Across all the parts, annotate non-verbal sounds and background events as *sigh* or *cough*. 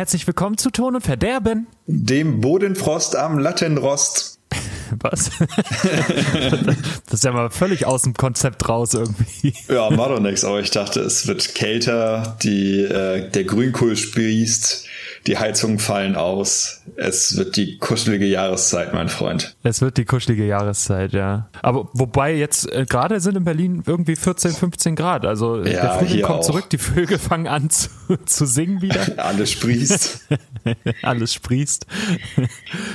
Herzlich willkommen zu Ton und Verderben. Dem Bodenfrost am Lattenrost. *laughs* Was? das ist ja mal völlig aus dem Konzept raus irgendwie. Ja, war doch nichts, aber ich dachte, es wird kälter, die, äh, der Grünkohl sprießt, die Heizungen fallen aus. Es wird die kuschelige Jahreszeit, mein Freund. Es wird die kuschelige Jahreszeit, ja. Aber wobei jetzt äh, gerade sind in Berlin irgendwie 14, 15 Grad. Also ja, der Frühling kommt auch. zurück, die Vögel fangen an zu, *laughs* zu singen wieder. *laughs* Alles sprießt. *laughs* Alles sprießt.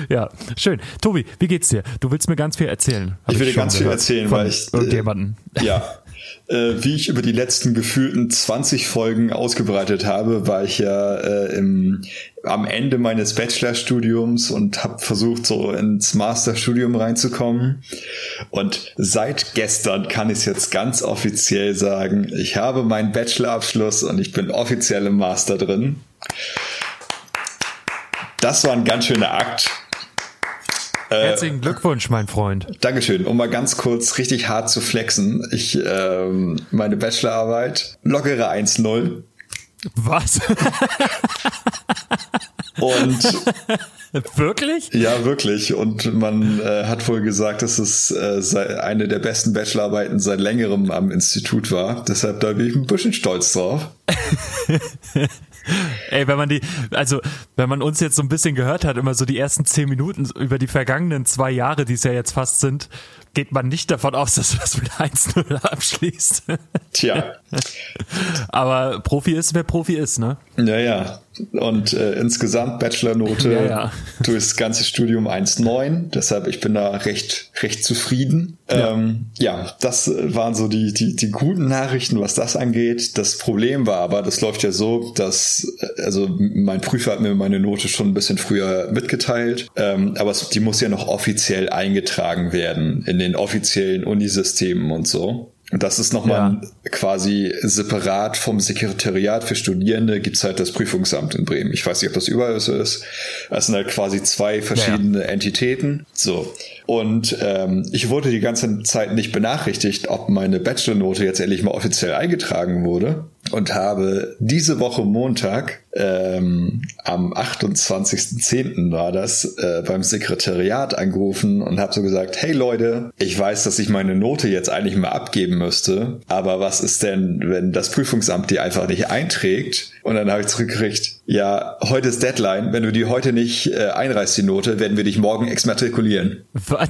ja, schön. Tobi, wie geht's dir? Du willst mir ganz viel erzählen. Ich will dir ganz viel erzählen, weil ich. Äh, irgendjemanden. Ja, äh, wie ich über die letzten gefühlten 20 Folgen ausgebreitet habe, war ich ja äh, im, am Ende meines Bachelorstudiums und habe versucht, so ins Masterstudium reinzukommen. Und seit gestern kann ich es jetzt ganz offiziell sagen, ich habe meinen Bachelorabschluss und ich bin offiziell im Master drin. Das war ein ganz schöner Akt. Äh, Herzlichen Glückwunsch, mein Freund. Dankeschön. Um mal ganz kurz richtig hart zu flexen. Ich, ähm, meine Bachelorarbeit, lockere 1-0. Was? Und *laughs* wirklich? Ja, wirklich. Und man äh, hat wohl gesagt, dass es äh, eine der besten Bachelorarbeiten seit längerem am Institut war. Deshalb da bin ich ein bisschen stolz drauf. *laughs* Ey, wenn man die, also wenn man uns jetzt so ein bisschen gehört hat, immer so die ersten zehn Minuten über die vergangenen zwei Jahre, die es ja jetzt fast sind, geht man nicht davon aus, dass du das mit 1-0 abschließt. Tja. *laughs* Aber Profi ist, wer Profi ist, ne? Ja, ja. Und äh, insgesamt Bachelornote ja, ja. durchs ganze Studium 1,9. Deshalb, ich bin da recht, recht zufrieden. Ja. Ähm, ja, das waren so die, die, die guten Nachrichten, was das angeht. Das Problem war aber, das läuft ja so, dass, also mein Prüfer hat mir meine Note schon ein bisschen früher mitgeteilt, ähm, aber es, die muss ja noch offiziell eingetragen werden in den offiziellen Unisystemen und so. Und das ist nochmal ja. quasi separat vom Sekretariat für Studierende gibt's halt das Prüfungsamt in Bremen. Ich weiß nicht, ob das überall so ist. Das sind halt quasi zwei verschiedene ja. Entitäten. So. Und ähm, ich wurde die ganze Zeit nicht benachrichtigt, ob meine Bachelornote jetzt endlich mal offiziell eingetragen wurde und habe diese Woche Montag ähm, am 28.10. war das äh, beim Sekretariat angerufen und habe so gesagt, hey Leute, ich weiß, dass ich meine Note jetzt eigentlich mal abgeben müsste, aber was ist denn, wenn das Prüfungsamt die einfach nicht einträgt? Und dann habe ich zurückgekriegt, ja, heute ist Deadline, wenn du die heute nicht äh, einreißt, die Note, werden wir dich morgen exmatrikulieren. Was?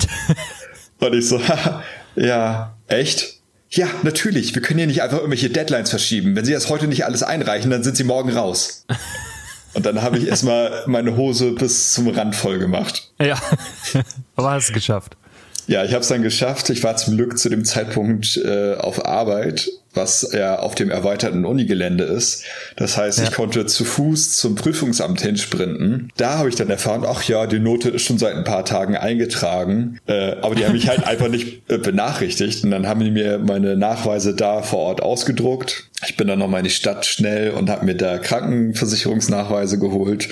Und ich so, *laughs* ja, echt? Ja, natürlich. Wir können hier nicht einfach irgendwelche Deadlines verschieben. Wenn Sie das heute nicht alles einreichen, dann sind Sie morgen raus. *laughs* Und dann habe ich erstmal meine Hose bis zum Rand voll gemacht. Ja, *laughs* aber hast es geschafft. Ja, ich habe es dann geschafft. Ich war zum Glück zu dem Zeitpunkt äh, auf Arbeit was ja auf dem erweiterten Unigelände ist. Das heißt, ja. ich konnte zu Fuß zum Prüfungsamt hinsprinten. Da habe ich dann erfahren, ach ja, die Note ist schon seit ein paar Tagen eingetragen, äh, aber die haben mich halt *laughs* einfach nicht äh, benachrichtigt und dann haben die mir meine Nachweise da vor Ort ausgedruckt. Ich bin dann nochmal in die Stadt schnell und habe mir da Krankenversicherungsnachweise geholt,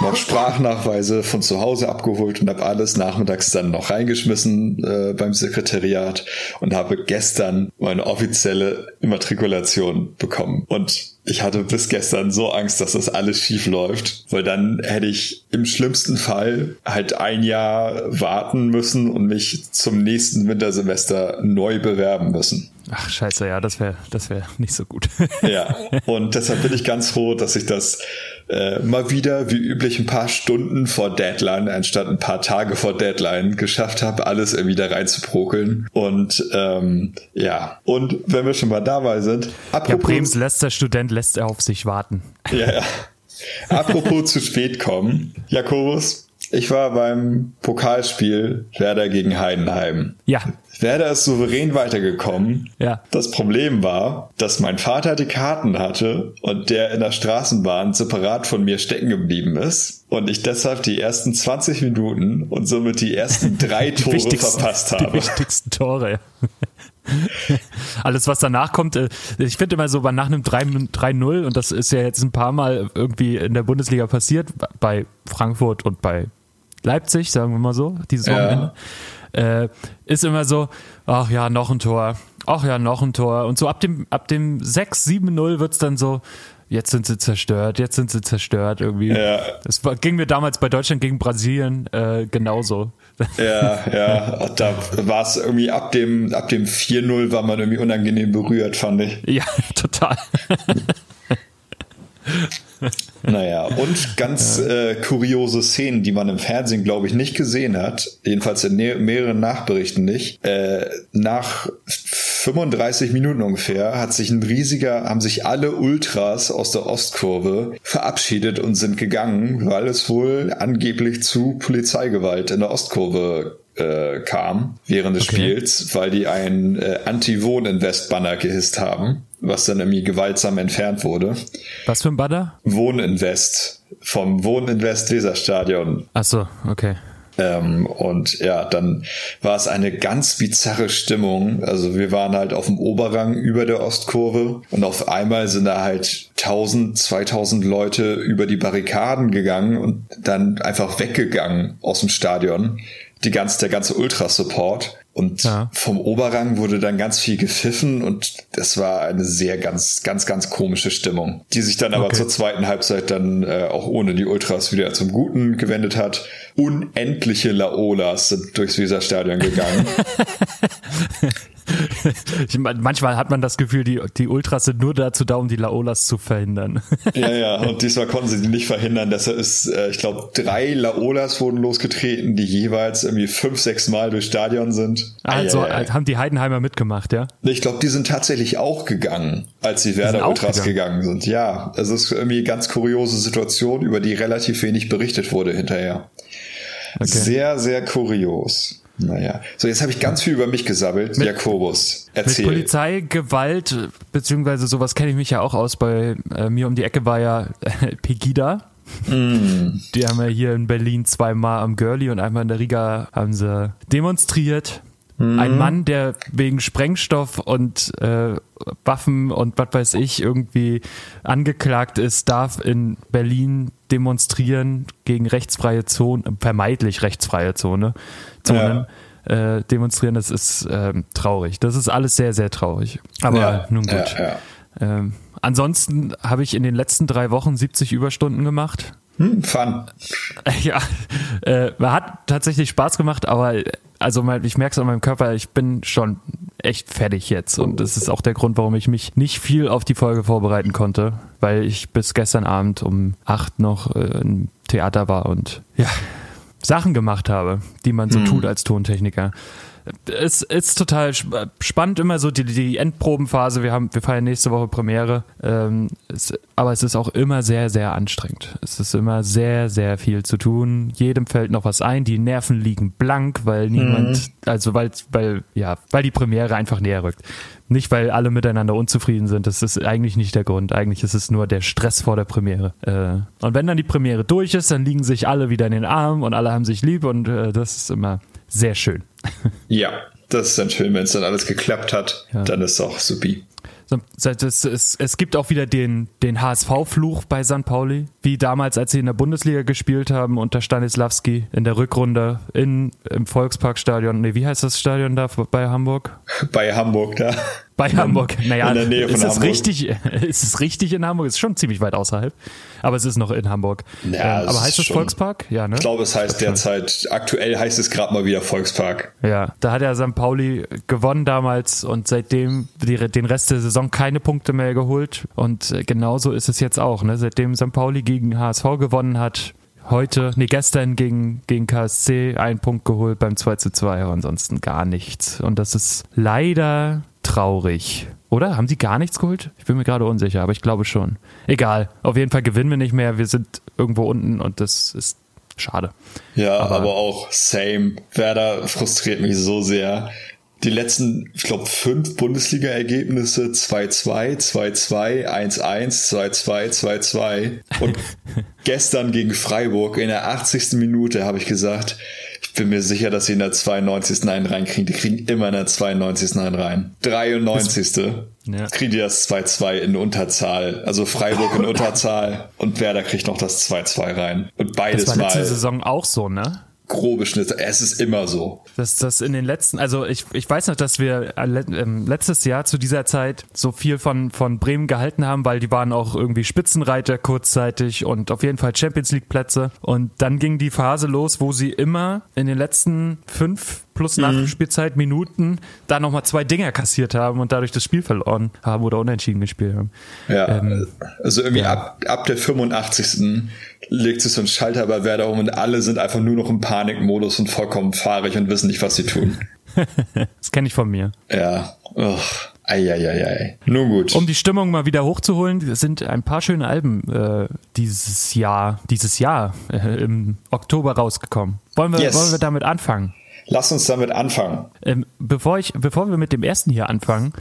noch Sprachnachweise von zu Hause abgeholt und habe alles nachmittags dann noch reingeschmissen äh, beim Sekretariat und habe gestern meine offizielle Immatrikulation bekommen. Und ich hatte bis gestern so Angst, dass das alles schief läuft, weil dann hätte ich im schlimmsten Fall halt ein Jahr warten müssen und mich zum nächsten Wintersemester neu bewerben müssen. Ach scheiße, ja, das wäre das wäre nicht so gut. *laughs* ja, und deshalb bin ich ganz froh, dass ich das äh, mal wieder wie üblich ein paar Stunden vor Deadline anstatt ein paar Tage vor Deadline geschafft habe, alles irgendwie da reinzuprokeln. Und ähm, ja, und wenn wir schon mal dabei sind, apropos, ja, Brems letzter Student lässt er auf sich warten. Ja, ja. Apropos zu spät kommen, Jakobus, ich war beim Pokalspiel Werder gegen Heidenheim. Ja. Werder ist souverän weitergekommen. Ja. Das Problem war, dass mein Vater die Karten hatte und der in der Straßenbahn separat von mir stecken geblieben ist und ich deshalb die ersten 20 Minuten und somit die ersten drei *laughs* Tore verpasst habe. Die wichtigsten Tore. Alles, was danach kommt, äh, ich finde immer so, nach einem 3-0, und das ist ja jetzt ein paar Mal irgendwie in der Bundesliga passiert, bei Frankfurt und bei Leipzig, sagen wir mal so, dieses Wochenende. Ja äh, ist immer so, ach ja, noch ein Tor, ach ja, noch ein Tor. Und so ab dem, ab dem 6, 7-0 wird es dann so, jetzt sind sie zerstört, jetzt sind sie zerstört irgendwie. Ja. Das war, ging mir damals bei Deutschland gegen Brasilien äh, genauso. Ja, ja, da war es irgendwie ab dem, ab dem 4-0 war man irgendwie unangenehm berührt, fand ich. Ja, *laughs* total. Naja, und ganz äh, kuriose Szenen, die man im Fernsehen, glaube ich, nicht gesehen hat, jedenfalls in mehreren Nachberichten nicht. Äh, nach 35 Minuten ungefähr hat sich ein riesiger, haben sich alle Ultras aus der Ostkurve verabschiedet und sind gegangen, weil es wohl angeblich zu Polizeigewalt in der Ostkurve äh, kam während des okay. Spiels, weil die ein äh, Anti-Wohninvest-Banner gehisst haben, was dann irgendwie gewaltsam entfernt wurde. Was für ein Banner? Wohninvest vom Wohninvest Weserstadion. Ach so, okay. Ähm, und ja, dann war es eine ganz bizarre Stimmung. Also wir waren halt auf dem Oberrang über der Ostkurve und auf einmal sind da halt 1000, 2000 Leute über die Barrikaden gegangen und dann einfach weggegangen aus dem Stadion die ganze, der ganze Ultra-Support. Und ja. vom Oberrang wurde dann ganz viel gepfiffen und das war eine sehr ganz, ganz, ganz komische Stimmung, die sich dann aber okay. zur zweiten Halbzeit dann äh, auch ohne die Ultras wieder zum Guten gewendet hat. Unendliche Laolas sind durchs Weserstadion gegangen. *laughs* *laughs* ich mein, manchmal hat man das Gefühl, die, die Ultras sind nur dazu da, um die Laolas zu verhindern. *laughs* ja, ja, und diesmal konnten sie die nicht verhindern. Deshalb ist, äh, ich glaube, drei Laolas wurden losgetreten, die jeweils irgendwie fünf, sechs Mal durchs Stadion sind. Also ah, äh, haben die Heidenheimer mitgemacht, ja? Ich glaube, die sind tatsächlich auch gegangen, als die Werder Ultras gegangen. gegangen sind. Ja, es ist irgendwie eine ganz kuriose Situation, über die relativ wenig berichtet wurde hinterher. Okay. Sehr, sehr kurios. Naja, so jetzt habe ich ganz viel über mich gesammelt. Mit, Jakobus, erzähl. Mit Polizeigewalt, beziehungsweise sowas kenne ich mich ja auch aus. Bei äh, mir um die Ecke war ja äh, Pegida. Mm. Die haben ja hier in Berlin zweimal am Girlie und einmal in der Riga haben sie demonstriert. Mm. Ein Mann, der wegen Sprengstoff und äh, Waffen und was weiß ich irgendwie angeklagt ist, darf in Berlin demonstrieren gegen rechtsfreie Zonen, vermeintlich rechtsfreie Zone. Zonen ja. äh, demonstrieren, das ist ähm, traurig. Das ist alles sehr, sehr traurig. Aber ja, nun gut. Ja, ähm, ansonsten habe ich in den letzten drei Wochen 70 Überstunden gemacht. Hm, fun. *laughs* Ja, äh, hat tatsächlich Spaß gemacht, aber also ich merke es an meinem Körper, ich bin schon echt fertig jetzt und das ist auch der Grund, warum ich mich nicht viel auf die Folge vorbereiten konnte, weil ich bis gestern Abend um acht noch äh, im Theater war und ja, Sachen gemacht habe, die man so mhm. tut als Tontechniker. Es ist total spannend, immer so die, die Endprobenphase. Wir haben, wir feiern nächste Woche Premiere. Ähm, es, aber es ist auch immer sehr, sehr anstrengend. Es ist immer sehr, sehr viel zu tun. Jedem fällt noch was ein. Die Nerven liegen blank, weil niemand, mhm. also weil, weil, ja, weil die Premiere einfach näher rückt. Nicht, weil alle miteinander unzufrieden sind. Das ist eigentlich nicht der Grund. Eigentlich ist es nur der Stress vor der Premiere. Äh, und wenn dann die Premiere durch ist, dann liegen sich alle wieder in den Armen und alle haben sich lieb und äh, das ist immer sehr schön. Ja, das ist dann schön, wenn es dann alles geklappt hat. Ja. Dann ist es auch supi. Es, es, es gibt auch wieder den, den HSV-Fluch bei St. Pauli, wie damals, als sie in der Bundesliga gespielt haben unter Stanislawski in der Rückrunde in, im Volksparkstadion. Nee, wie heißt das Stadion da bei Hamburg? Bei Hamburg, da. Bei Hamburg. Naja, in der Nähe von ist Hamburg. *laughs* Es richtig, ist es richtig in Hamburg? Ist schon ziemlich weit außerhalb. Aber es ist noch in Hamburg. Ja, ähm, aber heißt es Volkspark? Ja, ne? Ich glaube, es heißt derzeit, aktuell heißt es gerade mal wieder Volkspark. Ja, da hat ja St. Pauli gewonnen damals und seitdem die, den Rest der Saison keine Punkte mehr geholt. Und äh, genauso ist es jetzt auch. Ne? Seitdem St. Pauli gegen HSV gewonnen hat, heute, nee, gestern gegen, gegen KSC einen Punkt geholt beim 2 zu 2, aber ansonsten gar nichts. Und das ist leider traurig. Oder? Haben sie gar nichts geholt? Ich bin mir gerade unsicher, aber ich glaube schon. Egal. Auf jeden Fall gewinnen wir nicht mehr. Wir sind irgendwo unten und das ist schade. Ja, aber, aber auch same. Werder frustriert mich so sehr. Die letzten, ich glaube, fünf Bundesliga-Ergebnisse 2-2, 2-2, 1-1, 2-2, 2-2. Und *laughs* gestern gegen Freiburg in der 80. Minute habe ich gesagt, bin mir sicher, dass sie in der 92. einen reinkriegen. Die kriegen immer in der 92. einen rein. 93. ja. kriegen die das 2-2 in Unterzahl. Also Freiburg in *laughs* Unterzahl und Werder kriegt noch das 2-2 rein. Und beides das war letzte Mal. Saison auch so, ne? Grobe Schnitte. Es ist immer so. Dass das in den letzten, also ich, ich weiß noch, dass wir ähm, letztes Jahr zu dieser Zeit so viel von, von Bremen gehalten haben, weil die waren auch irgendwie Spitzenreiter kurzzeitig und auf jeden Fall Champions League Plätze. Und dann ging die Phase los, wo sie immer in den letzten fünf plus mhm. Nachspielzeit Minuten da nochmal zwei Dinger kassiert haben und dadurch das Spiel verloren haben oder unentschieden gespielt haben. Ja, ähm, also irgendwie ja. ab, ab der 85 legt sich so ein Schalter bei Werder um und alle sind einfach nur noch im Panikmodus und vollkommen fahrig und wissen nicht, was sie tun. *laughs* das kenne ich von mir. Ja. Ugh. Eieiei. Nun gut. Um die Stimmung mal wieder hochzuholen, sind ein paar schöne Alben äh, dieses Jahr, dieses Jahr äh, im Oktober rausgekommen. Wollen wir, yes. wollen wir damit anfangen? Lass uns damit anfangen. Ähm, bevor ich, bevor wir mit dem ersten hier anfangen,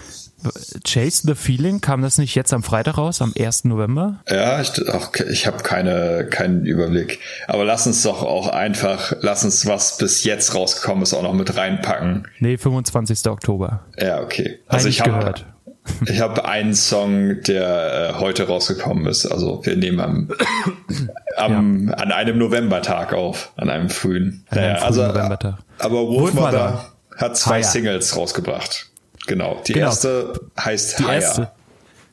Chase the Feeling, kam das nicht jetzt am Freitag raus, am 1. November? Ja, ich, ich habe keine, keinen Überblick. Aber lass uns doch auch einfach, lass uns, was bis jetzt rausgekommen ist, auch noch mit reinpacken. Nee, 25. Oktober. Ja, okay. Also ich habe ich habe einen Song, der äh, heute rausgekommen ist. Also wir nehmen am, *clears throat* am ja. an einem Novembertag auf, an einem frühen. An einem frühen also, Novembertag. Aber Wolfmother hat zwei Haya. Singles rausgebracht. Genau. Die genau. erste heißt die Haya. Erste.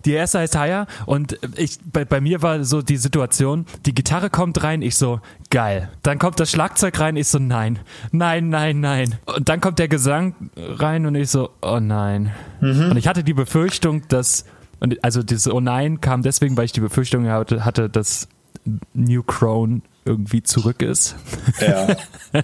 Die erste heißt Haya und ich bei, bei mir war so die Situation, die Gitarre kommt rein, ich so geil. Dann kommt das Schlagzeug rein, ich so nein. Nein, nein, nein. Und dann kommt der Gesang rein und ich so oh nein. Mhm. Und ich hatte die Befürchtung, dass und also dieses oh nein kam deswegen, weil ich die Befürchtung hatte, dass New Crone irgendwie zurück ist. Ja. *laughs*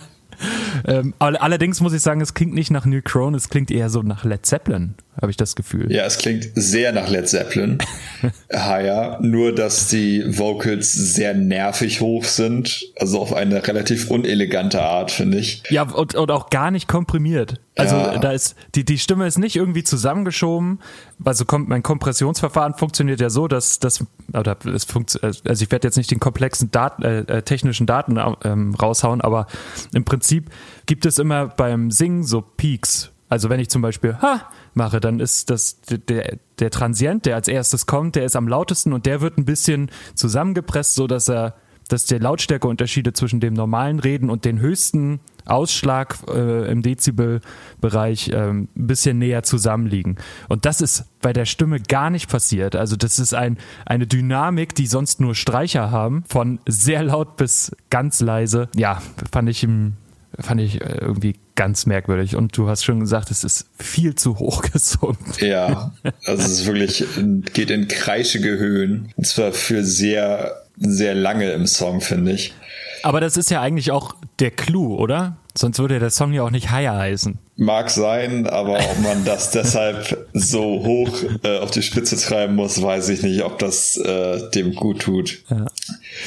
ähm, allerdings muss ich sagen, es klingt nicht nach New Crone, es klingt eher so nach Led Zeppelin habe ich das Gefühl. Ja, es klingt sehr nach Led Zeppelin. *laughs* Haya, nur dass die Vocals sehr nervig hoch sind, also auf eine relativ unelegante Art, finde ich. Ja, und, und auch gar nicht komprimiert. Also ja. da ist die die Stimme ist nicht irgendwie zusammengeschoben. Also kommt mein Kompressionsverfahren funktioniert ja so, dass das oder es funktioniert. Also ich werde jetzt nicht den komplexen Daten, äh, äh, technischen Daten ähm, raushauen, aber im Prinzip gibt es immer beim Singen so Peaks also wenn ich zum Beispiel ha mache, dann ist das der, der Transient, der als erstes kommt, der ist am lautesten und der wird ein bisschen zusammengepresst, so dass er, dass der Lautstärkeunterschiede zwischen dem normalen Reden und den höchsten Ausschlag äh, im Dezibelbereich äh, ein bisschen näher zusammenliegen. Und das ist bei der Stimme gar nicht passiert. Also das ist ein, eine Dynamik, die sonst nur Streicher haben, von sehr laut bis ganz leise. Ja, fand ich fand ich äh, irgendwie ganz merkwürdig. Und du hast schon gesagt, es ist viel zu hoch gesungen. Ja, also es ist wirklich, geht in kreischige Höhen. Und zwar für sehr, sehr lange im Song, finde ich. Aber das ist ja eigentlich auch der Clou, oder? Sonst würde der Song ja auch nicht Higher heißen. Mag sein, aber ob man das *laughs* deshalb so hoch äh, auf die Spitze treiben muss, weiß ich nicht, ob das äh, dem gut tut. Ja.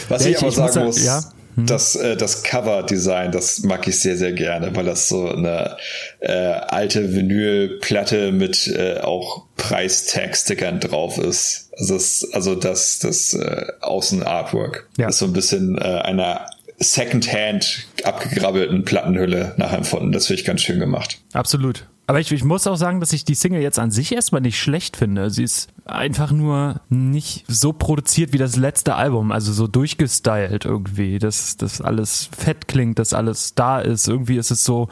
Was ja, ich, ich, aber sagen muss, muss ja? Mhm. Das, äh, das Cover-Design, das mag ich sehr, sehr gerne, weil das so eine äh, alte Vinylplatte mit äh, auch Preistag-Stickern drauf ist. Also das, also das, das äh, Außen-Artwork ja. ist so ein bisschen äh, einer Secondhand abgegrabbelten Plattenhülle nachempfunden. Das finde ich ganz schön gemacht. Absolut. Aber ich, ich muss auch sagen, dass ich die Single jetzt an sich erstmal nicht schlecht finde. Sie ist einfach nur nicht so produziert wie das letzte Album, also so durchgestylt irgendwie, dass das alles fett klingt, dass alles da ist. Irgendwie ist es so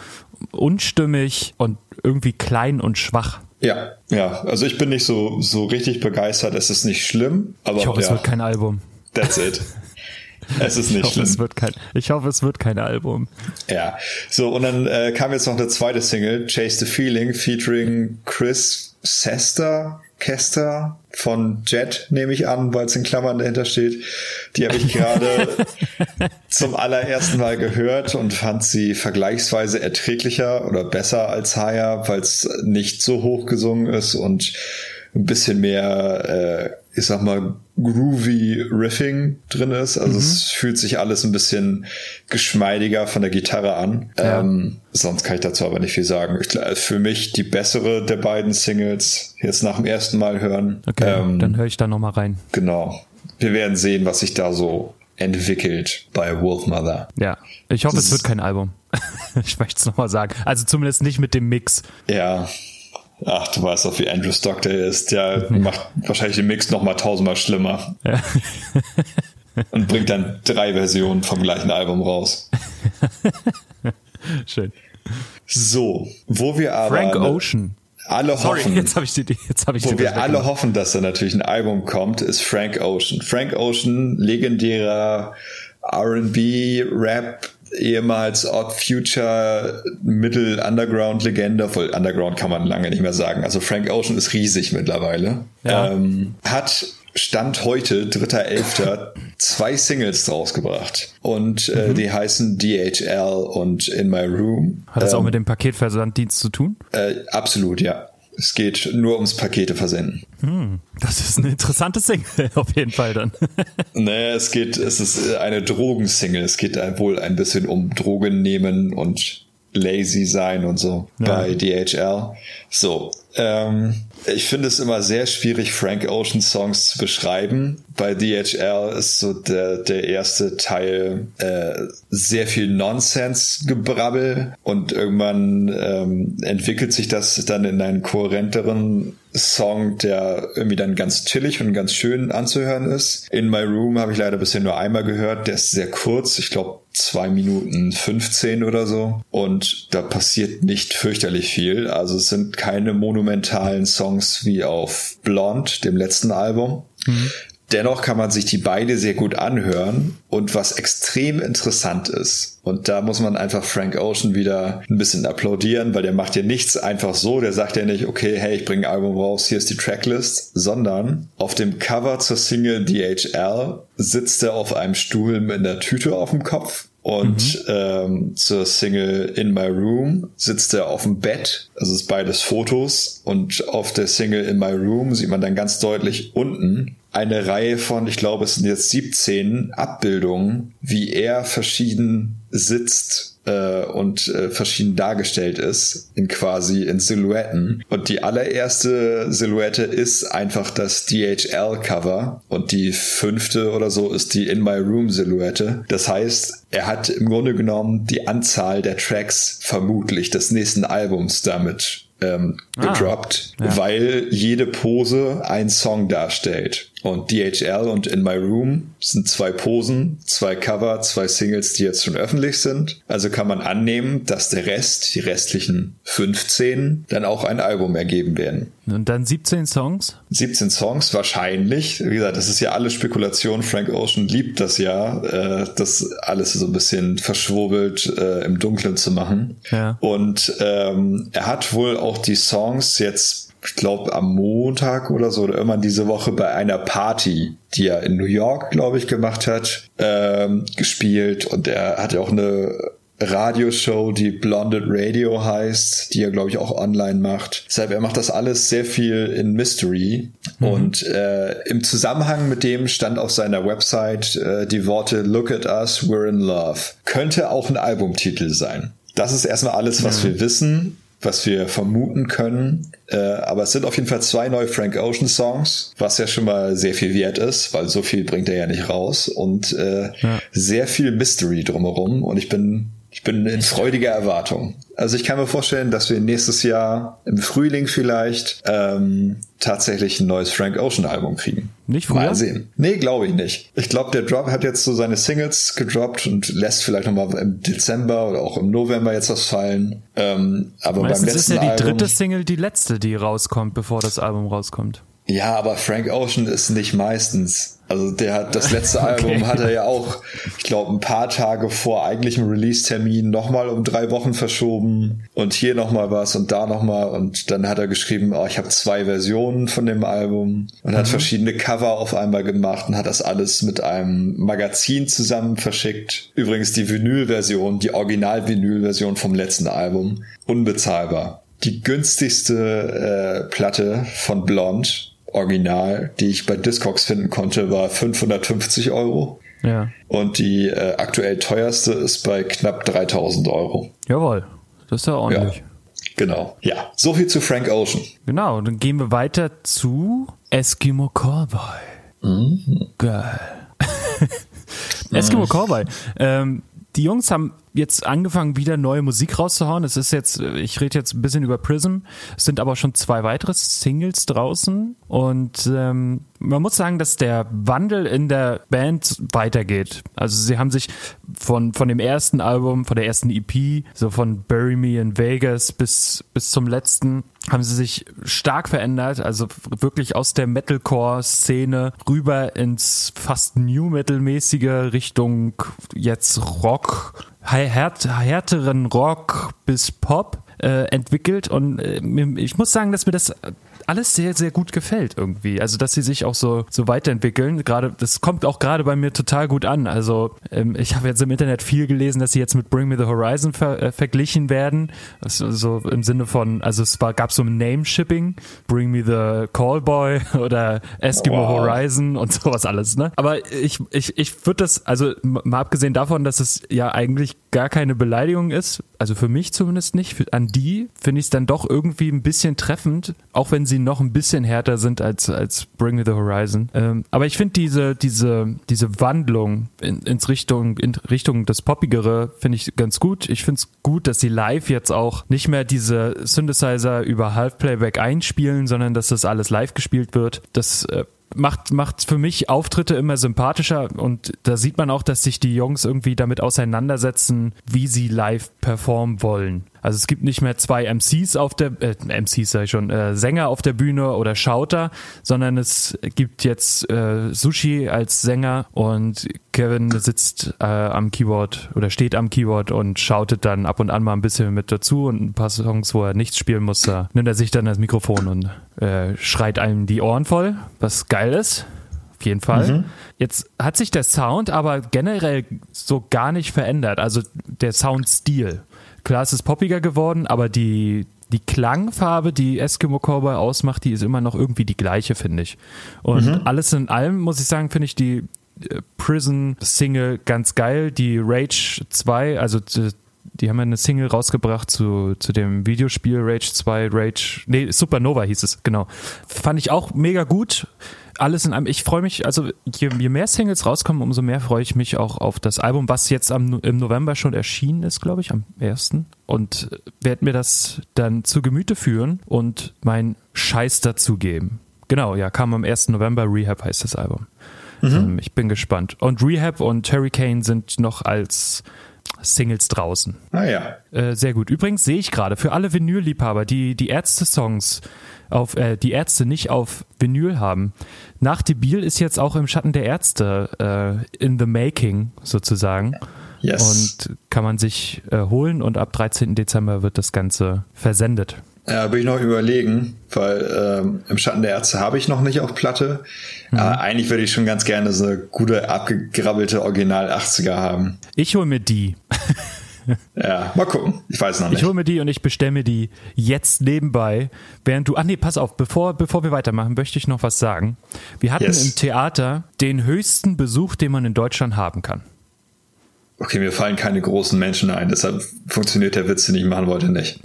unstimmig und irgendwie klein und schwach. Ja, ja. Also ich bin nicht so, so richtig begeistert. Es ist nicht schlimm, aber. Ich hoffe, ja, es wird kein Album. That's it. *laughs* Es ist nicht ich hoffe, schlimm. Es wird kein, ich hoffe, es wird kein Album. Ja, so und dann äh, kam jetzt noch eine zweite Single, Chase the Feeling, featuring Chris Sester, Kester von Jet, nehme ich an, weil es in Klammern dahinter steht. Die habe ich gerade *laughs* zum allerersten Mal gehört und fand sie vergleichsweise erträglicher oder besser als Haya, weil es nicht so hoch gesungen ist und ein bisschen mehr, äh, ich sag mal, groovy Riffing drin ist. Also mhm. es fühlt sich alles ein bisschen geschmeidiger von der Gitarre an. Ja. Ähm, sonst kann ich dazu aber nicht viel sagen. Ich, für mich die bessere der beiden Singles jetzt nach dem ersten Mal hören. Okay, ähm, dann höre ich da nochmal rein. Genau. Wir werden sehen, was sich da so entwickelt bei Wolfmother. Ja, ich hoffe, das es wird kein Album. *laughs* ich möchte es nochmal sagen. Also zumindest nicht mit dem Mix. Ja, Ach, du weißt doch, wie Andrew Stockdale ist. Der macht wahrscheinlich den Mix noch mal tausendmal schlimmer. Ja. *laughs* und bringt dann drei Versionen vom gleichen Album raus. *laughs* Schön. So, wo wir aber Frank Ocean. alle Sorry, hoffen, jetzt habe ich die, jetzt habe ich wo wir alle hoffen, dass da natürlich ein Album kommt, ist Frank Ocean. Frank Ocean, legendärer R&B, Rap, ehemals Odd Future, Mittel Underground Legende, voll Underground kann man lange nicht mehr sagen. Also Frank Ocean ist riesig mittlerweile. Ja. Ähm, hat Stand heute, 3.11., zwei Singles rausgebracht. Und äh, die heißen DHL und In My Room. Hat das auch mit dem Paketversanddienst zu tun? Äh, absolut, ja. Es geht nur ums Pakete versenden. Das ist eine interessante Single, *laughs* auf jeden Fall dann. *laughs* Naja, es geht, es ist eine Drogensingle. Es geht wohl ein bisschen um Drogen nehmen und lazy sein und so Ja. bei DHL. So, ähm, ich finde es immer sehr schwierig, Frank Ocean Songs zu beschreiben. Bei DHL ist so der, der erste Teil äh, sehr viel Nonsense-Gebrabbel und irgendwann ähm, entwickelt sich das dann in einen kohärenteren Song, der irgendwie dann ganz chillig und ganz schön anzuhören ist. In My Room habe ich leider bisher nur einmal gehört. Der ist sehr kurz. Ich glaube, zwei Minuten 15 oder so. Und da passiert nicht fürchterlich viel. Also es sind keine monumentalen Songs wie auf Blonde, dem letzten Album. Dennoch kann man sich die beide sehr gut anhören und was extrem interessant ist. Und da muss man einfach Frank Ocean wieder ein bisschen applaudieren, weil der macht ja nichts einfach so. Der sagt ja nicht, okay, hey, ich bringe ein Album raus, hier ist die Tracklist, sondern auf dem Cover zur Single DHL sitzt er auf einem Stuhl mit einer Tüte auf dem Kopf und ähm, zur Single In My Room sitzt er auf dem Bett. Also es ist beides Fotos. Und auf der Single In My Room sieht man dann ganz deutlich unten eine Reihe von, ich glaube, es sind jetzt 17 Abbildungen, wie er verschieden sitzt äh, und äh, verschieden dargestellt ist, in quasi in Silhouetten. Und die allererste Silhouette ist einfach das DHL-Cover und die fünfte oder so ist die In My Room-Silhouette. Das heißt, er hat im Grunde genommen die Anzahl der Tracks vermutlich des nächsten Albums damit ähm, Ah, gedroppt, ja. weil jede Pose ein Song darstellt. Und DHL und In My Room sind zwei Posen, zwei Cover, zwei Singles, die jetzt schon öffentlich sind. Also kann man annehmen, dass der Rest, die restlichen 15, dann auch ein Album ergeben werden. Und dann 17 Songs. 17 Songs wahrscheinlich. Wie gesagt, das ist ja alles Spekulation. Frank Ocean liebt das ja, äh, das alles so ein bisschen verschwurbelt äh, im Dunkeln zu machen. Ja. Und ähm, er hat wohl auch die Songs jetzt, ich glaube, am Montag oder so oder irgendwann diese Woche bei einer Party, die er in New York, glaube ich, gemacht hat, ähm, gespielt. Und er hat ja auch eine Radioshow, die Blonded Radio heißt, die er, glaube ich, auch online macht. Deshalb, er macht das alles sehr viel in Mystery. Und äh, im Zusammenhang mit dem stand auf seiner Website äh, die Worte Look at us, we're in love. Könnte auch ein Albumtitel sein. Das ist erstmal alles, was wir wissen, was wir vermuten können. Äh, aber es sind auf jeden Fall zwei neue Frank Ocean Songs, was ja schon mal sehr viel wert ist, weil so viel bringt er ja nicht raus. Und äh, sehr viel Mystery drumherum. Und ich bin ich bin in freudiger Erwartung. Also ich kann mir vorstellen, dass wir nächstes Jahr im Frühling vielleicht ähm, tatsächlich ein neues Frank Ocean Album kriegen. Nicht früher? Mal sehen. Nee, glaube ich nicht. Ich glaube, der Drop hat jetzt so seine Singles gedroppt und lässt vielleicht nochmal im Dezember oder auch im November jetzt was fallen. Ähm, aber beim Meistens letzten ist ja die Album, dritte Single die letzte, die rauskommt, bevor das Album rauskommt. Ja, aber Frank Ocean ist nicht meistens. Also der hat das letzte *laughs* Album hat er ja auch, ich glaube, ein paar Tage vor eigentlichem Release-Termin nochmal um drei Wochen verschoben. Und hier nochmal was und da nochmal. Und dann hat er geschrieben, oh, ich habe zwei Versionen von dem Album. Und hat verschiedene Cover auf einmal gemacht und hat das alles mit einem Magazin zusammen verschickt. Übrigens die Vinyl-Version, die Original-Vinyl-Version vom letzten Album, unbezahlbar. Die günstigste äh, Platte von Blonde Original, die ich bei Discogs finden konnte, war 550 Euro. Ja. Und die äh, aktuell teuerste ist bei knapp 3000 Euro. Jawohl. Das ist ja ordentlich. Genau. Ja, so viel zu Frank Ocean. Genau, dann gehen wir weiter zu Eskimo Callboy. Mhm. Geil. *laughs* Eskimo Callboy. Ähm, die Jungs haben jetzt angefangen, wieder neue Musik rauszuhauen. Es ist jetzt, ich rede jetzt ein bisschen über Prism. Es sind aber schon zwei weitere Singles draußen. Und ähm, man muss sagen, dass der Wandel in der Band weitergeht. Also sie haben sich von, von dem ersten Album, von der ersten EP, so von Bury Me in Vegas bis, bis zum letzten, haben sie sich stark verändert, also wirklich aus der Metalcore-Szene rüber ins fast New Metal-mäßige Richtung jetzt Rock, härteren Rock bis Pop äh, entwickelt. Und äh, ich muss sagen, dass mir das alles sehr, sehr gut gefällt irgendwie. Also, dass sie sich auch so, so weiterentwickeln. Gerade, das kommt auch gerade bei mir total gut an. Also, ähm, ich habe jetzt im Internet viel gelesen, dass sie jetzt mit Bring Me the Horizon ver äh, verglichen werden. Also, so im Sinne von, also es war, gab so ein Name-Shipping, Bring Me the Callboy *laughs* oder Eskimo wow. Horizon und sowas alles, ne? Aber ich, ich, ich würde das, also mal abgesehen davon, dass es ja eigentlich gar keine Beleidigung ist, also für mich zumindest nicht, für, an die finde ich es dann doch irgendwie ein bisschen treffend, auch wenn sie noch ein bisschen härter sind als, als Bring Me the Horizon. Ähm, aber ich finde diese, diese, diese Wandlung in, ins Richtung, in Richtung das Poppigere finde ich ganz gut. Ich finde es gut, dass sie live jetzt auch nicht mehr diese Synthesizer über Half-Playback einspielen, sondern dass das alles live gespielt wird. Das äh, macht, macht für mich Auftritte immer sympathischer und da sieht man auch, dass sich die Jungs irgendwie damit auseinandersetzen, wie sie live performen wollen. Also es gibt nicht mehr zwei MCs auf der äh, MCs sag ich schon äh, Sänger auf der Bühne oder Schauter, sondern es gibt jetzt äh, Sushi als Sänger und Kevin sitzt äh, am Keyboard oder steht am Keyboard und schautet dann ab und an mal ein bisschen mit dazu und ein paar Songs, wo er nichts spielen muss, da nimmt er sich dann das Mikrofon und äh, schreit einem die Ohren voll, was geil ist. Auf jeden Fall. Mhm. Jetzt hat sich der Sound aber generell so gar nicht verändert. Also der Soundstil. Klar, es ist poppiger geworden, aber die, die Klangfarbe, die Eskimo Cowboy ausmacht, die ist immer noch irgendwie die gleiche, finde ich. Und mhm. alles in allem, muss ich sagen, finde ich die äh, Prison Single ganz geil. Die Rage 2, also die haben ja eine Single rausgebracht zu, zu dem Videospiel Rage 2, Rage, nee, Supernova hieß es, genau. Fand ich auch mega gut alles in einem. Ich freue mich, also je, je, mehr Singles rauskommen, umso mehr freue ich mich auch auf das Album, was jetzt am, im November schon erschienen ist, glaube ich, am 1. Und werde mir das dann zu Gemüte führen und mein Scheiß dazugeben. Genau, ja, kam am 1. November. Rehab heißt das Album. Mhm. Ähm, ich bin gespannt. Und Rehab und Hurricane sind noch als Singles draußen. Ah ja. Äh, sehr gut. Übrigens sehe ich gerade, für alle Vinyl-Liebhaber, die die Ärzte-Songs auf, äh, die Ärzte nicht auf Vinyl haben. Nach Debil ist jetzt auch im Schatten der Ärzte äh, in the making sozusagen. Yes. Und kann man sich äh, holen und ab 13. Dezember wird das Ganze versendet. Ja, bin ich noch überlegen, weil ähm, im Schatten der Ärzte habe ich noch nicht auf Platte. Mhm. Aber eigentlich würde ich schon ganz gerne so eine gute, abgegrabbelte Original 80er haben. Ich hole mir die. Ja, mal gucken. Ich weiß noch nicht. Ich hole mir die und ich bestelle mir die jetzt nebenbei, während du. Ach nee, pass auf, bevor, bevor wir weitermachen, möchte ich noch was sagen. Wir hatten yes. im Theater den höchsten Besuch, den man in Deutschland haben kann. Okay, mir fallen keine großen Menschen ein, deshalb funktioniert der Witz, den ich machen wollte, nicht.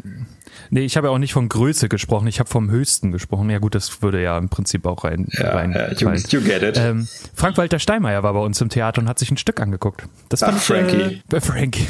Nee, ich habe ja auch nicht von Größe gesprochen, ich habe vom Höchsten gesprochen. Ja gut, das würde ja im Prinzip auch rein. Ja, rein you, you, get it. Ähm, Frank-Walter Steinmeier war bei uns im Theater und hat sich ein Stück angeguckt. Das fand Ach, ich, Frankie. Äh, *laughs* Frankie.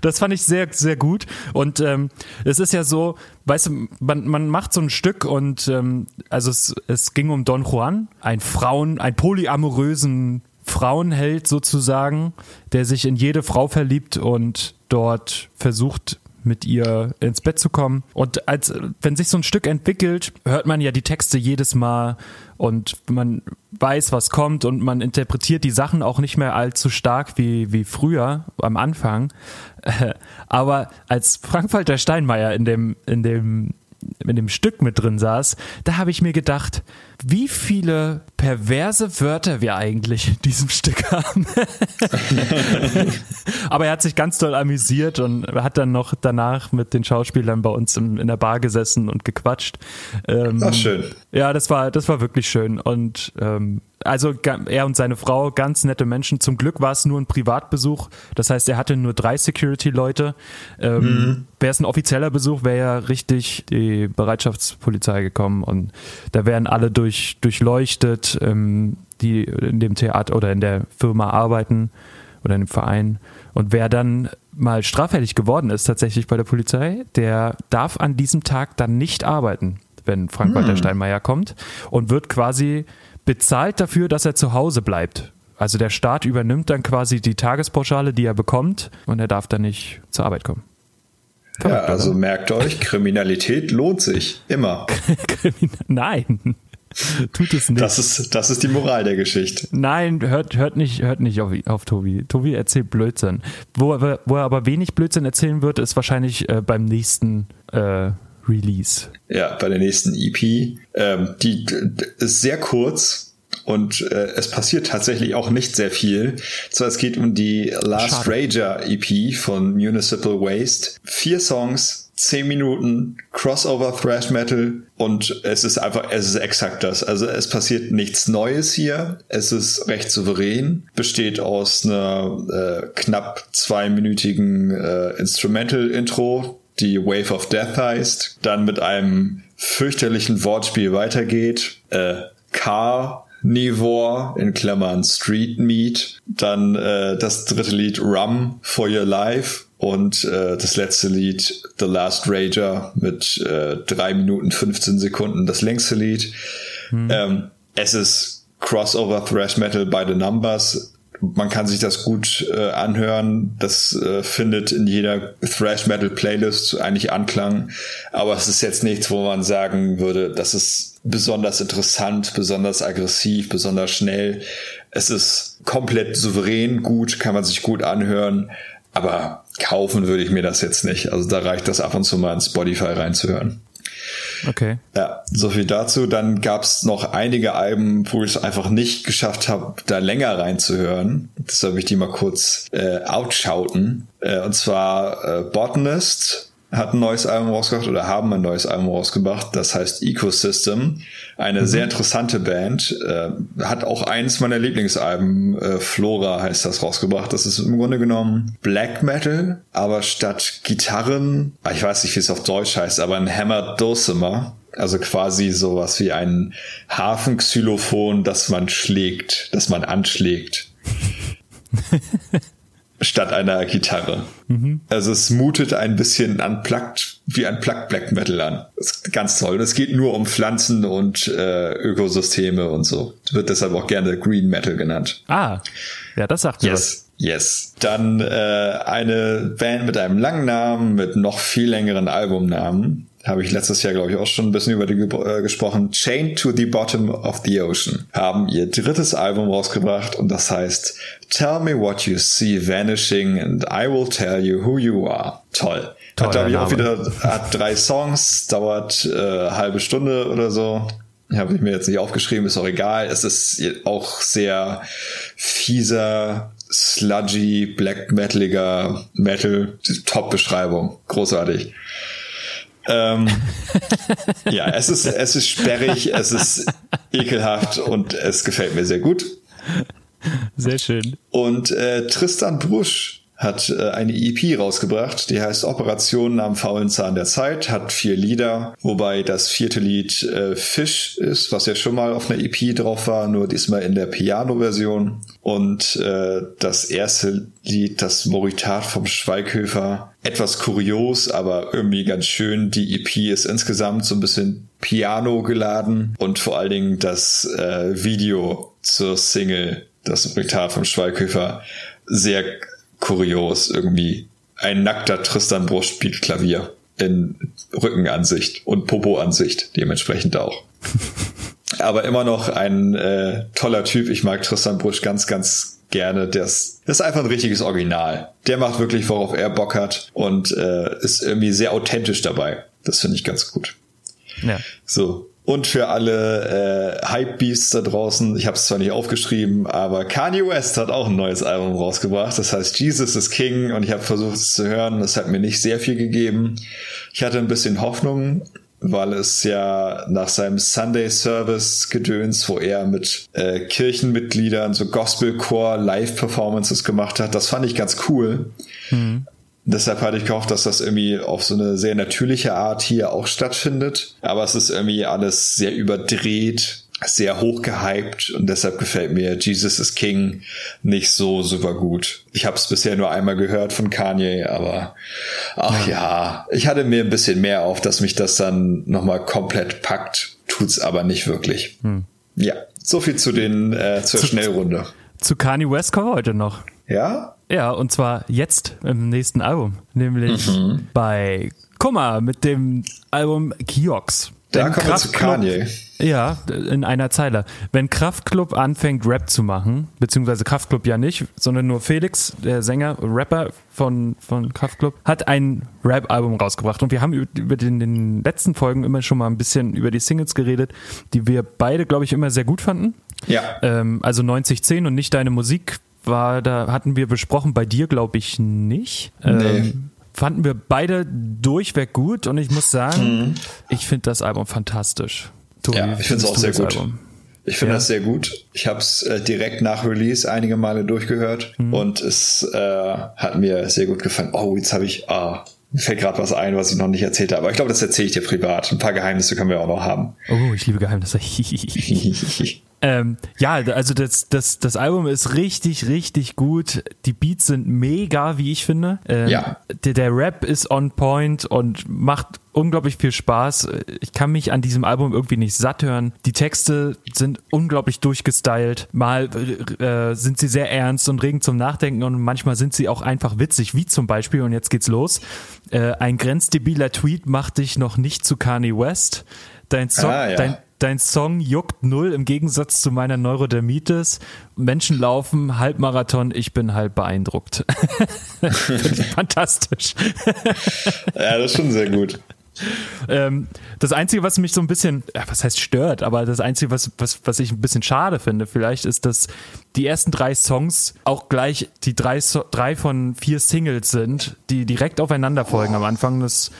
das fand ich sehr, sehr gut. Und ähm, es ist ja so, weißt du, man, man macht so ein Stück und ähm, also es, es ging um Don Juan, ein Frauen, ein polyamorösen Frauenheld sozusagen, der sich in jede Frau verliebt und dort versucht, mit ihr ins Bett zu kommen. Und als wenn sich so ein Stück entwickelt, hört man ja die Texte jedes Mal und man weiß, was kommt und man interpretiert die Sachen auch nicht mehr allzu stark wie, wie früher am Anfang. *laughs* Aber als Frank-Walter Steinmeier in dem, in dem in dem Stück mit drin saß, da habe ich mir gedacht, wie viele perverse Wörter wir eigentlich in diesem Stück haben. *laughs* Aber er hat sich ganz toll amüsiert und hat dann noch danach mit den Schauspielern bei uns in, in der Bar gesessen und gequatscht. Ähm, Ach, schön. Ja, das war, das war wirklich schön. Und ähm, also er und seine Frau, ganz nette Menschen. Zum Glück war es nur ein Privatbesuch. Das heißt, er hatte nur drei Security-Leute. Ähm, mhm. Wäre es ein offizieller Besuch, wäre ja richtig die Bereitschaftspolizei gekommen und da wären alle durch, durchleuchtet, ähm, die in dem Theater oder in der Firma arbeiten oder in dem Verein. Und wer dann mal straffällig geworden ist, tatsächlich bei der Polizei, der darf an diesem Tag dann nicht arbeiten, wenn Frank-Walter hm. Steinmeier kommt und wird quasi bezahlt dafür, dass er zu Hause bleibt. Also der Staat übernimmt dann quasi die Tagespauschale, die er bekommt und er darf dann nicht zur Arbeit kommen. Verrückt, ja, also oder? merkt euch, Kriminalität lohnt sich immer. *laughs* Nein. *laughs* Tut es nicht. Das ist, das ist die Moral der Geschichte. Nein, hört, hört nicht, hört nicht auf, auf Tobi. Tobi erzählt Blödsinn. Wo er, wo er aber wenig Blödsinn erzählen wird, ist wahrscheinlich äh, beim nächsten äh, Release. Ja, bei der nächsten EP. Ähm, die ist sehr kurz und äh, es passiert tatsächlich auch nicht sehr viel. So, es geht um die Last Schade. Rager EP von Municipal Waste. Vier Songs, 10 Minuten Crossover Thrash Metal und es ist einfach, es ist exakt das. Also es passiert nichts Neues hier. Es ist recht souverän, besteht aus einer äh, knapp zweiminütigen äh, Instrumental Intro, die Wave of Death heißt, dann mit einem fürchterlichen Wortspiel weitergeht. Äh, Car Nivore in Klammern Street Meat, dann äh, das dritte Lied Rum for Your Life und äh, das letzte Lied The Last Rager mit äh, drei Minuten 15 Sekunden, das längste Lied. Hm. Ähm, es ist Crossover Thrash Metal by the Numbers. Man kann sich das gut äh, anhören. Das äh, findet in jeder Thrash Metal Playlist eigentlich Anklang. Aber es ist jetzt nichts, wo man sagen würde, das ist besonders interessant, besonders aggressiv, besonders schnell. Es ist komplett souverän gut, kann man sich gut anhören. Aber kaufen würde ich mir das jetzt nicht. Also da reicht das ab und zu mal in Spotify reinzuhören. Okay. Ja, so viel dazu. Dann gab es noch einige Alben, wo ich es einfach nicht geschafft habe, da länger reinzuhören. Deshalb will ich die mal kurz äh, outschauten. Äh, und zwar äh, Botanist hat ein neues Album rausgebracht oder haben ein neues Album rausgebracht. Das heißt Ecosystem. Eine mhm. sehr interessante Band. Äh, hat auch eins meiner Lieblingsalben, äh, Flora heißt das, rausgebracht. Das ist im Grunde genommen Black Metal, aber statt Gitarren, ah, ich weiß nicht, wie es auf Deutsch heißt, aber ein Hammer Dulcimer. Also quasi sowas wie ein Hafenxylophon, das man schlägt, das man anschlägt. *laughs* statt einer Gitarre. Mhm. Also es mutet ein bisschen an Plugged, wie ein Plugged Black Metal an. Ganz toll. Und es geht nur um Pflanzen und äh, Ökosysteme und so. Wird deshalb auch gerne Green Metal genannt. Ah, ja, das sagt mir yes. was. Yes. Dann äh, eine Band mit einem langen Namen, mit noch viel längeren Albumnamen habe ich letztes Jahr, glaube ich, auch schon ein bisschen über die äh, gesprochen. Chained to the Bottom of the Ocean haben ihr drittes Album rausgebracht und das heißt Tell me what you see vanishing and I will tell you who you are. Toll. Toll hat, glaube ich, auch wieder hat drei Songs, dauert äh, halbe Stunde oder so. Habe ich mir jetzt nicht aufgeschrieben, ist auch egal. Es ist auch sehr fieser, sludgy, black metaliger Metal. Top-Beschreibung. Großartig. Ähm, ja, es ist, es ist sperrig, es ist ekelhaft und es gefällt mir sehr gut. Sehr schön. Und äh, Tristan Brusch hat äh, eine EP rausgebracht, die heißt Operationen am faulen Zahn der Zeit, hat vier Lieder, wobei das vierte Lied äh, Fisch ist, was ja schon mal auf einer EP drauf war, nur diesmal in der Piano-Version. Und äh, das erste Lied, das Moritat vom Schweighöfer, etwas kurios, aber irgendwie ganz schön. Die EP ist insgesamt so ein bisschen Piano geladen und vor allen Dingen das äh, Video zur Single, das Moritat vom Schweighöfer, sehr kurios irgendwie. Ein nackter Tristan Bruch spielt Klavier in Rückenansicht und Popo-Ansicht dementsprechend auch. *laughs* Aber immer noch ein äh, toller Typ. Ich mag Tristan Brusch ganz, ganz gerne. Der ist, das ist einfach ein richtiges Original. Der macht wirklich, worauf er Bock hat und äh, ist irgendwie sehr authentisch dabei. Das finde ich ganz gut. Ja. So, und für alle äh, Hype-Beasts da draußen, ich habe es zwar nicht aufgeschrieben, aber Kanye West hat auch ein neues Album rausgebracht. Das heißt Jesus is King und ich habe versucht es zu hören. Das hat mir nicht sehr viel gegeben. Ich hatte ein bisschen Hoffnung, weil es ja nach seinem Sunday Service Gedöns, wo er mit äh, Kirchenmitgliedern so Gospelchor Live Performances gemacht hat, das fand ich ganz cool. Mhm. Deshalb hatte ich gehofft, dass das irgendwie auf so eine sehr natürliche Art hier auch stattfindet. Aber es ist irgendwie alles sehr überdreht sehr hoch gehypt und deshalb gefällt mir Jesus is King nicht so super gut. Ich habe es bisher nur einmal gehört von Kanye, aber ach ja. ich hatte mir ein bisschen mehr auf, dass mich das dann nochmal komplett packt, tut's aber nicht wirklich. Hm. Ja, so viel zu den äh, zur zu, Schnellrunde. Zu Kanye West kommen wir heute noch. Ja? Ja, und zwar jetzt im nächsten Album, nämlich mhm. bei Kummer mit dem Album Kiox. Da kommen wir zu Kanye. Ja, in einer Zeile. Wenn Kraftklub anfängt, Rap zu machen, beziehungsweise Kraftklub ja nicht, sondern nur Felix, der Sänger, Rapper von, von Kraftklub, hat ein Rap-Album rausgebracht. Und wir haben über den, den letzten Folgen immer schon mal ein bisschen über die Singles geredet, die wir beide, glaube ich, immer sehr gut fanden. Ja. Ähm, also 9010 und nicht deine Musik war, da hatten wir besprochen, bei dir glaube ich nicht. Nee. Ähm, fanden wir beide durchweg gut und ich muss sagen, mhm. ich finde das Album fantastisch. Tobi, ja, ich finde es auch sehr gut. Album? Ich finde ja. das sehr gut. Ich habe es äh, direkt nach Release einige Male durchgehört mhm. und es äh, hat mir sehr gut gefallen. Oh, jetzt habe ich, ah, mir fällt gerade was ein, was ich noch nicht erzählt habe. Aber ich glaube, das erzähle ich dir privat. Ein paar Geheimnisse können wir auch noch haben. Oh, ich liebe Geheimnisse. *laughs* Ähm, ja, also das, das, das Album ist richtig, richtig gut. Die Beats sind mega, wie ich finde. Ähm, ja. Der, der Rap ist on point und macht unglaublich viel Spaß. Ich kann mich an diesem Album irgendwie nicht satt hören. Die Texte sind unglaublich durchgestylt. Mal äh, sind sie sehr ernst und regen zum Nachdenken und manchmal sind sie auch einfach witzig, wie zum Beispiel, und jetzt geht's los, äh, ein grenzdebiler Tweet macht dich noch nicht zu Kanye West. Dein Song, ah, ja. dein, dein Song juckt null im Gegensatz zu meiner Neurodermitis. Menschen laufen Halbmarathon, ich bin halb beeindruckt. *laughs* Fantastisch. ja, das ist schon sehr gut. Ähm, das Einzige, was mich so ein bisschen, ja, was heißt stört, aber das Einzige, was, was, was ich ein bisschen schade finde, vielleicht, ist, dass die ersten drei Songs auch gleich die drei, drei von vier Singles sind, die direkt aufeinander folgen am Anfang. Das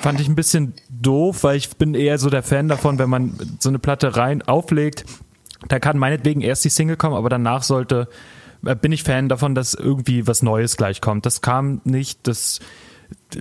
fand ich ein bisschen doof, weil ich bin eher so der Fan davon, wenn man so eine Platte rein auflegt, da kann meinetwegen erst die Single kommen, aber danach sollte, äh, bin ich Fan davon, dass irgendwie was Neues gleich kommt. Das kam nicht, das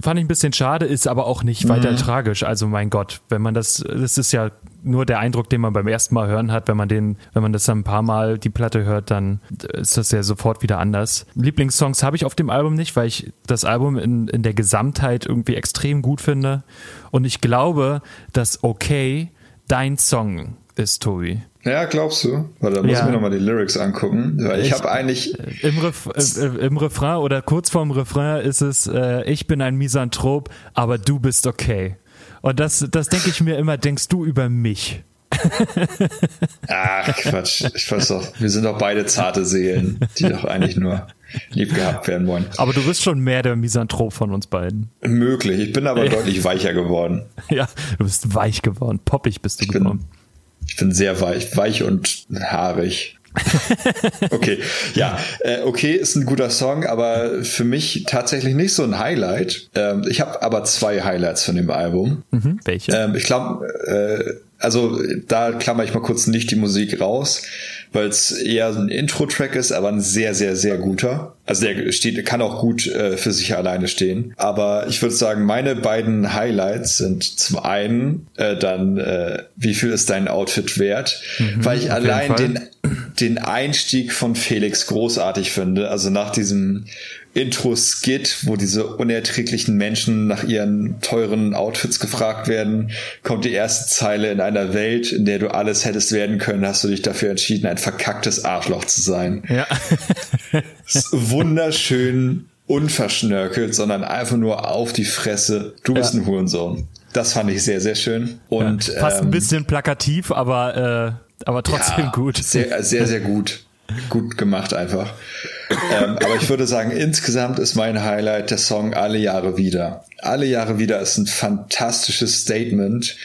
fand ich ein bisschen schade, ist aber auch nicht weiter mhm. tragisch. Also mein Gott, wenn man das, das ist ja nur der Eindruck, den man beim ersten Mal hören hat, wenn man den, wenn man das dann ein paar Mal die Platte hört, dann ist das ja sofort wieder anders. Lieblingssongs habe ich auf dem Album nicht, weil ich das Album in, in der Gesamtheit irgendwie extrem gut finde. Und ich glaube, dass Okay dein Song ist, Tobi. Ja, glaubst du? Weil da muss ja. ich mir nochmal die Lyrics angucken. Weil ich, ich habe eigentlich. Äh, Im, Ref, äh, äh, Im Refrain oder kurz vorm Refrain ist es, äh, ich bin ein Misanthrop, aber du bist okay. Und das, das denke ich mir immer, denkst du über mich. *laughs* Ach, Quatsch. Ich weiß doch, wir sind doch beide zarte Seelen, die doch eigentlich nur lieb gehabt werden wollen. Aber du bist schon mehr der Misanthrop von uns beiden. Möglich. Ich bin aber ja. deutlich weicher geworden. *laughs* Ja, du bist weich geworden. Poppig bist du ich geworden. Bin, ich bin sehr weich, weich und haarig. *laughs* okay, ja, äh, okay, ist ein guter Song, aber für mich tatsächlich nicht so ein Highlight. Ähm, ich habe aber zwei Highlights von dem Album. Mhm, welche? Ähm, ich glaube, äh, also da klammer ich mal kurz nicht die Musik raus weil es eher ein Intro-Track ist, aber ein sehr, sehr, sehr guter. Also der steht, kann auch gut äh, für sich alleine stehen. Aber ich würde sagen, meine beiden Highlights sind zum einen äh, dann, äh, wie viel ist dein Outfit wert? Mhm, weil ich allein den, den Einstieg von Felix großartig finde. Also nach diesem Intro-Skit, wo diese unerträglichen Menschen nach ihren teuren Outfits gefragt werden, kommt die erste Zeile in einer Welt, in der du alles hättest werden können, hast du dich dafür entschieden, ein verkacktes Arschloch zu sein. Ja. *laughs* wunderschön unverschnörkelt, sondern einfach nur auf die Fresse. Du bist ja. ein Hurensohn. Das fand ich sehr, sehr schön. Und ja, fast ähm, ein bisschen plakativ, aber äh, aber trotzdem ja, gut. Sehr, sehr, sehr gut. Gut gemacht einfach ähm, aber ich würde sagen, insgesamt ist mein Highlight der Song Alle Jahre wieder. Alle Jahre wieder ist ein fantastisches Statement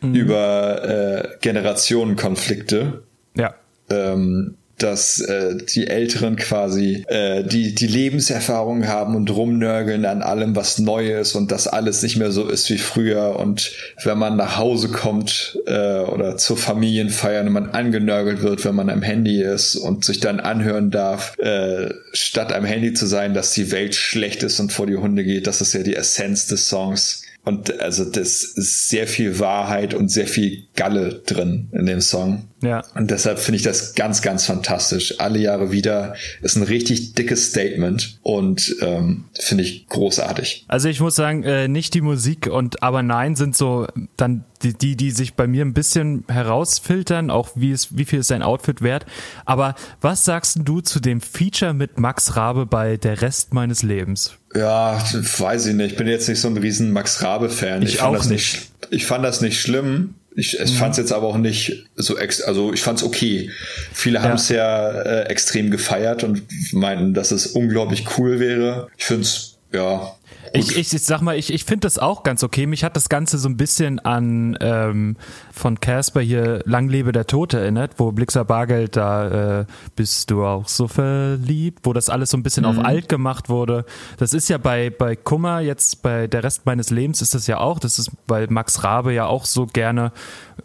mhm. über äh, Generationenkonflikte. Ja. Ähm, dass äh, die Älteren quasi äh, die die Lebenserfahrung haben und rumnörgeln an allem, was neu ist und dass alles nicht mehr so ist wie früher und wenn man nach Hause kommt äh, oder zur Familienfeier und man angenörgelt wird, wenn man am Handy ist und sich dann anhören darf, äh, statt am Handy zu sein, dass die Welt schlecht ist und vor die Hunde geht, das ist ja die Essenz des Songs Und also das ist sehr viel Wahrheit und sehr viel Galle drin in dem Song. Ja. Und deshalb finde ich das ganz, ganz fantastisch. Alle Jahre wieder ist ein richtig dickes Statement und ähm, finde ich großartig. Also ich muss sagen, äh, nicht die Musik und aber nein sind so dann die, die, die sich bei mir ein bisschen herausfiltern, auch wie es, wie viel ist sein Outfit wert. Aber was sagst du zu dem Feature mit Max Rabe bei Der Rest meines Lebens? Ja, weiß ich nicht. Ich bin jetzt nicht so ein riesen Max Rabe-Fan. Ich, ich auch nicht. nicht. Ich fand das nicht schlimm. Ich, mhm. fand es jetzt aber auch nicht so ex also ich fand es okay. Viele ja. haben es ja äh, extrem gefeiert und meinten, dass es unglaublich cool wäre. Ich finde es ja ich, ich, ich sag mal, ich, ich finde das auch ganz okay. Mich hat das Ganze so ein bisschen an ähm, von Casper hier Lang lebe der Tote erinnert, wo Blixer Bargeld da äh, bist du auch so verliebt, wo das alles so ein bisschen mhm. auf alt gemacht wurde. Das ist ja bei, bei Kummer jetzt, bei der Rest meines Lebens ist das ja auch, das ist, weil Max Rabe ja auch so gerne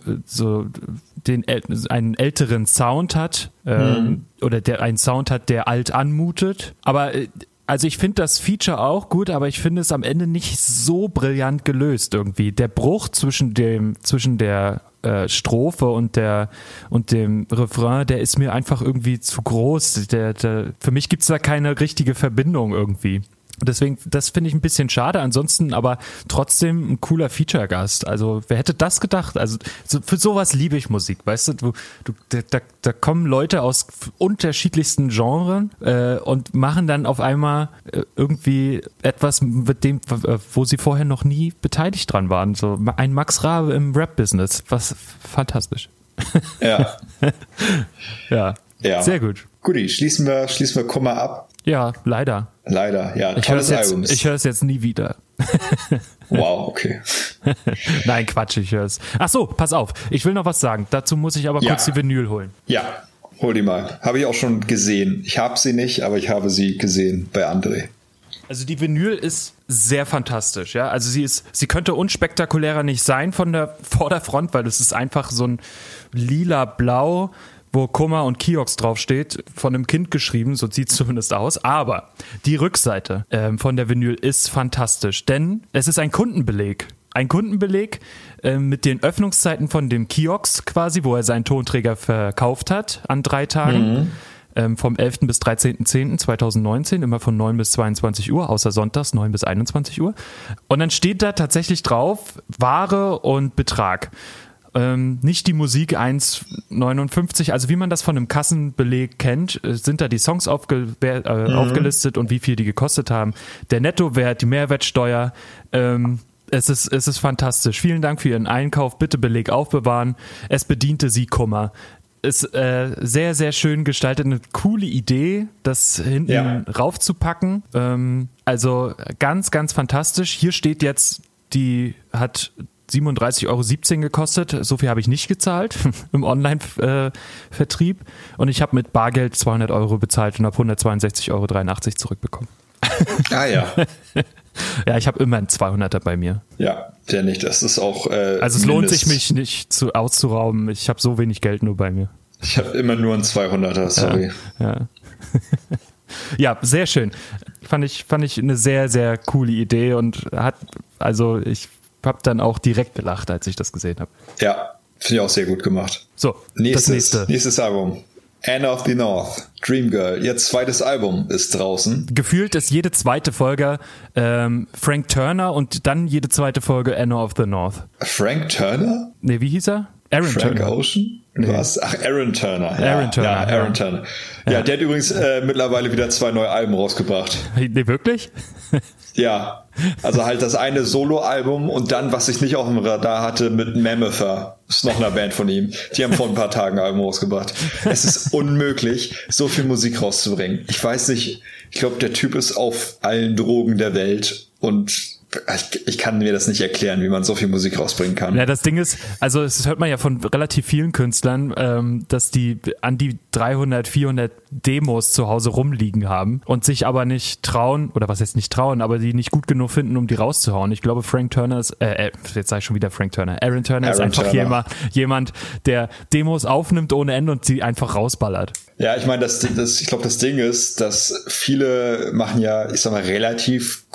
äh, so den einen älteren Sound hat ähm, mhm. oder der einen Sound hat, der alt anmutet. Aber äh, also ich finde das Feature auch gut, aber ich finde es am Ende nicht so brillant gelöst irgendwie. Der Bruch zwischen dem, zwischen der äh, Strophe und der und dem Refrain, der ist mir einfach irgendwie zu groß. Der, der, für mich gibt es da keine richtige Verbindung irgendwie. Deswegen, das finde ich ein bisschen schade. Ansonsten aber trotzdem ein cooler Feature-Gast. Also, wer hätte das gedacht? Also, so, für sowas liebe ich Musik, weißt du? du, du da, da kommen Leute aus unterschiedlichsten Genres äh, und machen dann auf einmal äh, irgendwie etwas mit dem, wo sie vorher noch nie beteiligt dran waren. So ein Max Rabe im Rap-Business. Was fantastisch. Ja. *laughs* ja. Ja. Sehr gut. Guti, schließen wir, schließen wir Komma ab. Ja, leider. Leider, ja. Ich höre es jetzt, ich höre es jetzt nie wieder. *laughs* wow, okay. *laughs* Nein, Quatsch, ich höre es. Ach so, pass auf. Ich will noch was sagen. Dazu muss ich aber ja. kurz die Vinyl holen. Ja, hol die mal. Habe ich auch schon gesehen. Ich habe sie nicht, aber ich habe sie gesehen bei André. Also die Vinyl ist sehr fantastisch, ja. Also sie ist, sie könnte unspektakulärer nicht sein von der *laughs* Vorderfront, weil es ist einfach so ein lila-blau wo Kummer und Kiox draufsteht, von einem Kind geschrieben, so sieht es zumindest aus. Aber die Rückseite ähm, von der Vinyl ist fantastisch, denn es ist ein Kundenbeleg. Ein Kundenbeleg äh, mit den Öffnungszeiten von dem Kiox quasi, wo er seinen Tonträger verkauft hat an drei Tagen. Mhm. Ähm, vom 11. bis 13.10.2019, immer von 9 bis 22 Uhr, außer sonntags 9 bis 21 Uhr. Und dann steht da tatsächlich drauf Ware und Betrag. Ähm, nicht die Musik 1,59, also wie man das von einem Kassenbeleg kennt, äh, sind da die Songs aufge äh, mhm. aufgelistet und wie viel die gekostet haben. Der Nettowert, die Mehrwertsteuer, ähm, es ist, es ist fantastisch. Vielen Dank für Ihren Einkauf. Bitte Beleg aufbewahren. Es bediente Sie Kummer. Ist äh, sehr, sehr schön gestaltet. Eine coole Idee, das hinten ja. raufzupacken. Ähm, also ganz, ganz fantastisch. Hier steht jetzt, die hat 37,17 Euro gekostet. So viel habe ich nicht gezahlt *laughs* im Online-Vertrieb. Und ich habe mit Bargeld 200 Euro bezahlt und habe 162,83 Euro zurückbekommen. *laughs* Ah ja. *laughs* ja, ich habe immer einen 200er bei mir. Ja, der nicht. Das ist auch. Äh, also es lohnt sich mich nicht zu, auszurauben. Ich habe so wenig Geld nur bei mir. Ich habe immer nur einen 200er, sorry. Ja, ja. ja, sehr schön. Fand ich, fand ich eine sehr, sehr coole Idee und hat, also ich habe dann auch direkt gelacht, als ich das gesehen habe. Ja, finde ich auch sehr gut gemacht. So, nächstes, das nächste. Nächstes Album. Anna of the North, Dream Girl. Ihr zweites Album ist draußen. Gefühlt ist jede zweite Folge ähm, Frank Turner und dann jede zweite Folge Anna of the North. Frank Turner? Nee, wie hieß er? Aaron Frank Turner. Ocean? Was? Ach, Aaron Turner. Ja, Aaron Turner. Ja, Aaron ja. Turner. Ja, ja, der hat übrigens äh, mittlerweile wieder zwei neue Alben rausgebracht. Nee, wirklich? *laughs* Ja, also halt das eine Solo-Album und dann, was ich nicht auf dem Radar hatte, mit Mammoth, ist noch eine Band von ihm. Die haben vor ein paar Tagen ein Album rausgebracht. Es ist unmöglich, so viel Musik rauszubringen. Ich weiß nicht, ich glaube, der Typ ist auf allen Drogen der Welt und ich, ich, kann mir das nicht erklären, wie man so viel Musik rausbringen kann. Ja, das Ding ist, also es hört man ja von relativ vielen Künstlern, ähm, dass die an die 300, 400 Demos zu Hause rumliegen haben und sich aber nicht trauen, oder was heißt nicht trauen, aber die nicht gut genug finden, um die rauszuhauen. Ich glaube, Frank Turner ist, äh, äh jetzt sage ich schon wieder Frank Turner, Aaron Turner Aaron ist einfach Turner. Jemand, jemand, der Demos aufnimmt ohne Ende und sie einfach rausballert. Ja, ich meine, das, das, ich glaube, das Ding ist, dass viele machen ja, ich sag mal, relativ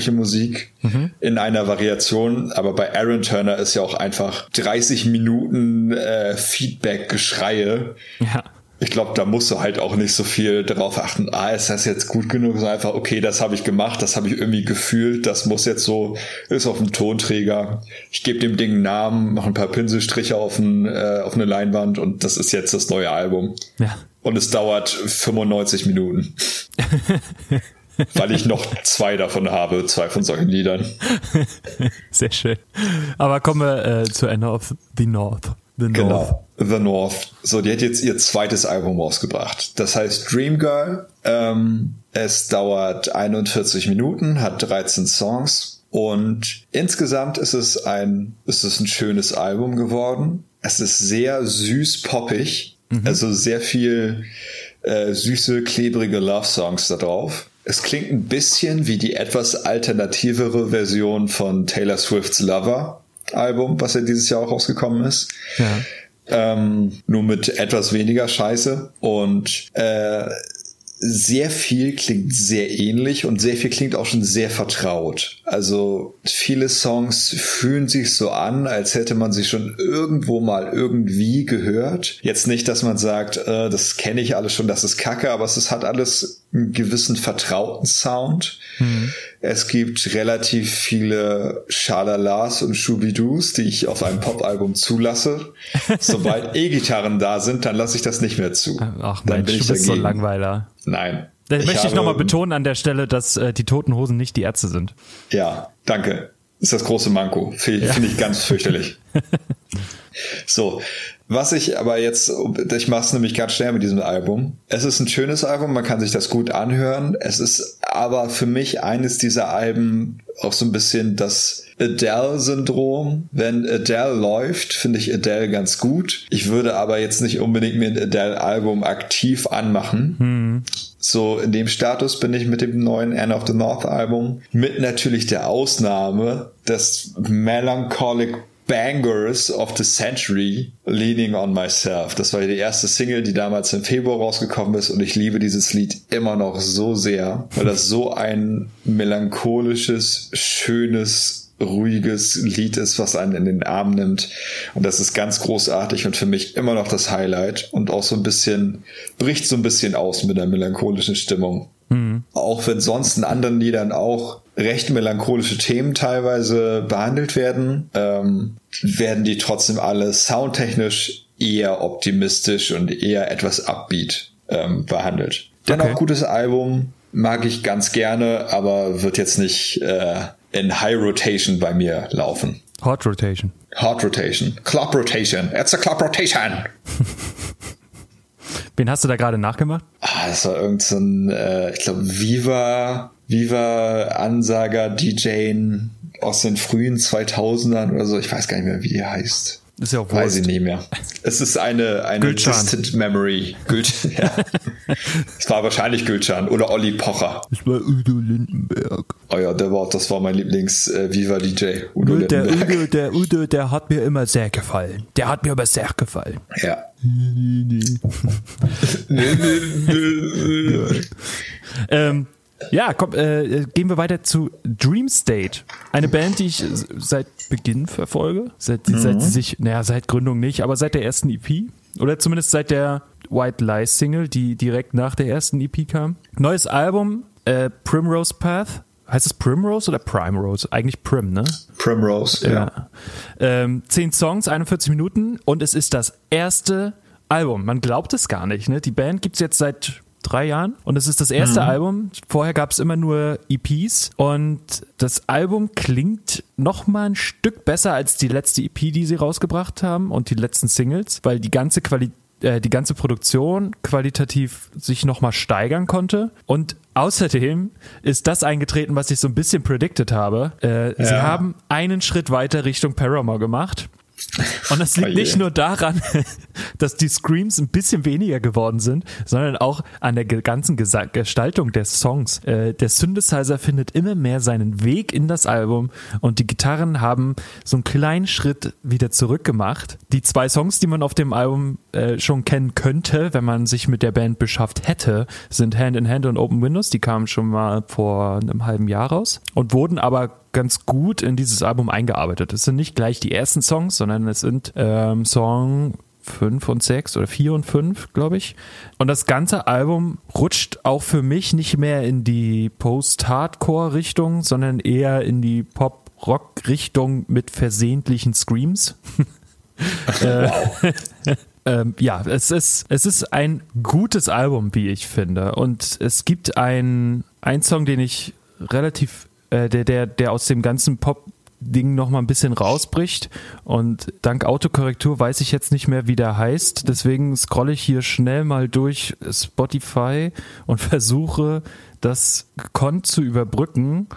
kommerz-massentaugliche Musik mhm. in einer Variation. Aber bei Aaron Turner ist ja auch einfach 30 Minuten äh, Feedback-Geschreie. Ja ich glaube, da musst du halt auch nicht so viel darauf achten, ah, ist das jetzt gut genug? Sondern einfach, okay, das habe ich gemacht, das habe ich irgendwie gefühlt, das muss jetzt so, ist auf dem Tonträger. Ich gebe dem Ding einen Namen, mache ein paar Pinselstriche auf, ein, äh, auf eine Leinwand und das ist jetzt das neue Album. Ja. Und es dauert 95 Minuten. *laughs* *laughs* weil ich noch zwei davon habe, zwei von solchen Liedern. *laughs* Sehr schön. Aber kommen wir äh, zu End of the North. The North. Genau. The North. So, die hat jetzt ihr zweites Album rausgebracht. Das heißt Dream Girl. Ähm, es dauert 41 Minuten, hat 13 Songs. Und insgesamt ist es ein, ist es ein schönes Album geworden. Es ist sehr süß poppig. Mhm. Also sehr viel äh, süße, klebrige Love-Songs da drauf. Es klingt ein bisschen wie die etwas alternativere Version von Taylor Swift's Lover Album, was ja dieses Jahr auch rausgekommen ist. Ja. Ähm, nur mit etwas weniger Scheiße. Und äh, sehr viel klingt sehr ähnlich und sehr viel klingt auch schon sehr vertraut. Also viele Songs fühlen sich so an, als hätte man sie schon irgendwo mal irgendwie gehört. Jetzt nicht, dass man sagt, äh, das kenne ich alles schon, das ist Kacke, aber es hat alles einen gewissen vertrauten Sound. Mhm. Es gibt relativ viele Schalalas und Shubidus, die ich auf einem Popalbum zulasse. *laughs* Sobald E-Gitarren da sind, dann lasse ich das nicht mehr zu. Ach Mensch, du bist dagegen. so Langweiler. Nein. Da ich möchte ich nochmal betonen an der Stelle, dass äh, die Toten Hosen nicht die Ärzte sind. Ja, danke. Das ist das große Manko. Finde ja. ich ganz fürchterlich. *laughs* so, was ich aber jetzt, ich mache es nämlich ganz schnell mit diesem Album. Es ist ein schönes Album, man kann sich das gut anhören. Es ist aber für mich eines dieser Alben auch so ein bisschen das Adele-Syndrom. Wenn Adele läuft, finde ich Adele ganz gut. Ich würde aber jetzt nicht unbedingt mir ein Adele-Album aktiv anmachen. Hm. So in dem Status bin ich mit dem neuen End of the North Album. Mit natürlich der Ausnahme des Melancholic Bangers of the Century, Leaning on Myself. Das war die erste Single, die damals im Februar rausgekommen ist und ich liebe dieses Lied immer noch so sehr, weil das so ein melancholisches, schönes, ruhiges Lied ist, was einen in den Arm nimmt. Und das ist ganz großartig und für mich immer noch das Highlight und auch so ein bisschen, bricht so ein bisschen aus mit der melancholischen Stimmung. Mhm. Auch wenn sonst in anderen Liedern auch recht melancholische Themen teilweise behandelt werden, ähm, werden die trotzdem alle soundtechnisch eher optimistisch und eher etwas upbeat ähm, behandelt. Dennoch okay. gutes Album, mag ich ganz gerne, aber wird jetzt nicht äh, in High Rotation bei mir laufen. Hot Rotation. Hot Rotation. Club Rotation. It's a Club Rotation. *laughs* Wen hast du da gerade nachgemacht? Ah, das war irgendein, so äh, ich glaube, Viva Viva Ansager DJ aus den frühen 2000ern oder so. Ich weiß gar nicht mehr, wie die heißt. Ist ja auch Weiß ich nicht mehr. Es ist eine, eine Gülcan. distant memory. Gülcan, ja. es war wahrscheinlich Gülcan oder Olli Pocher. Es war Udo Lindenberg. Oh ja, der war, das war mein Lieblings äh, Viva DJ. Udo der Lindenberg. Udo, der Udo, der hat mir immer sehr gefallen. Der hat mir aber sehr gefallen. Ja. *laughs* ähm, ja, komm, äh, gehen wir weiter zu Dream State. Eine Band, die ich seit Beginn verfolge. Seit, mhm. seit sie sich, naja, seit Gründung nicht, aber seit der ersten EP. Oder zumindest seit der White Lies Single, die direkt nach der ersten EP kam. Neues Album, äh, Primrose Path. Heißt es Primrose oder Primrose? Eigentlich Prim, ne? Primrose, ja. ja. Ähm, zehn Songs, 41 Minuten und es ist das erste Album. Man glaubt es gar nicht, ne? Die Band gibt's jetzt seit drei Jahren. Und es ist das erste mhm. Album. Vorher gab es immer nur EPs. Und das Album klingt noch mal ein Stück besser als die letzte EP, die sie rausgebracht haben und die letzten Singles, weil die ganze Qualität äh, die ganze Produktion qualitativ sich nochmal steigern konnte. Und außerdem ist das eingetreten, was ich so ein bisschen predicted habe. Äh, ja. Sie haben einen Schritt weiter Richtung Paramore gemacht. Und das liegt oh nicht nur daran, *laughs* dass die Screams ein bisschen weniger geworden sind, sondern auch an der ganzen Gestaltung der Songs. Äh, der Synthesizer findet immer mehr seinen Weg in das Album und die Gitarren haben so einen kleinen Schritt wieder zurückgemacht. Die zwei Songs, die man auf dem Album äh, schon kennen könnte, wenn man sich mit der Band beschafft hätte, sind Hand in Hand und Open Windows. Die kamen schon mal vor einem halben Jahr raus und wurden aber ganz gut in dieses Album eingearbeitet. Es sind nicht gleich die ersten Songs, sondern es sind ähm, Song 5 und 6 oder 4 und 5, glaube ich. Und das ganze Album rutscht auch für mich nicht mehr in die Post-Hardcore-Richtung, sondern eher in die Pop-Rock-Richtung mit versehentlichen Screams. Äh, *laughs* ähm, ja, es ist, es ist ein gutes Album, wie ich finde. Und es gibt einen Song, den ich relativ äh, der, der, der aus dem ganzen Pop Ding noch mal ein bisschen rausbricht und dank Autokorrektur weiß ich jetzt nicht mehr, wie der heißt. Deswegen scrolle ich hier schnell mal durch Spotify und *laughs* versuche das gekonnt zu überbrücken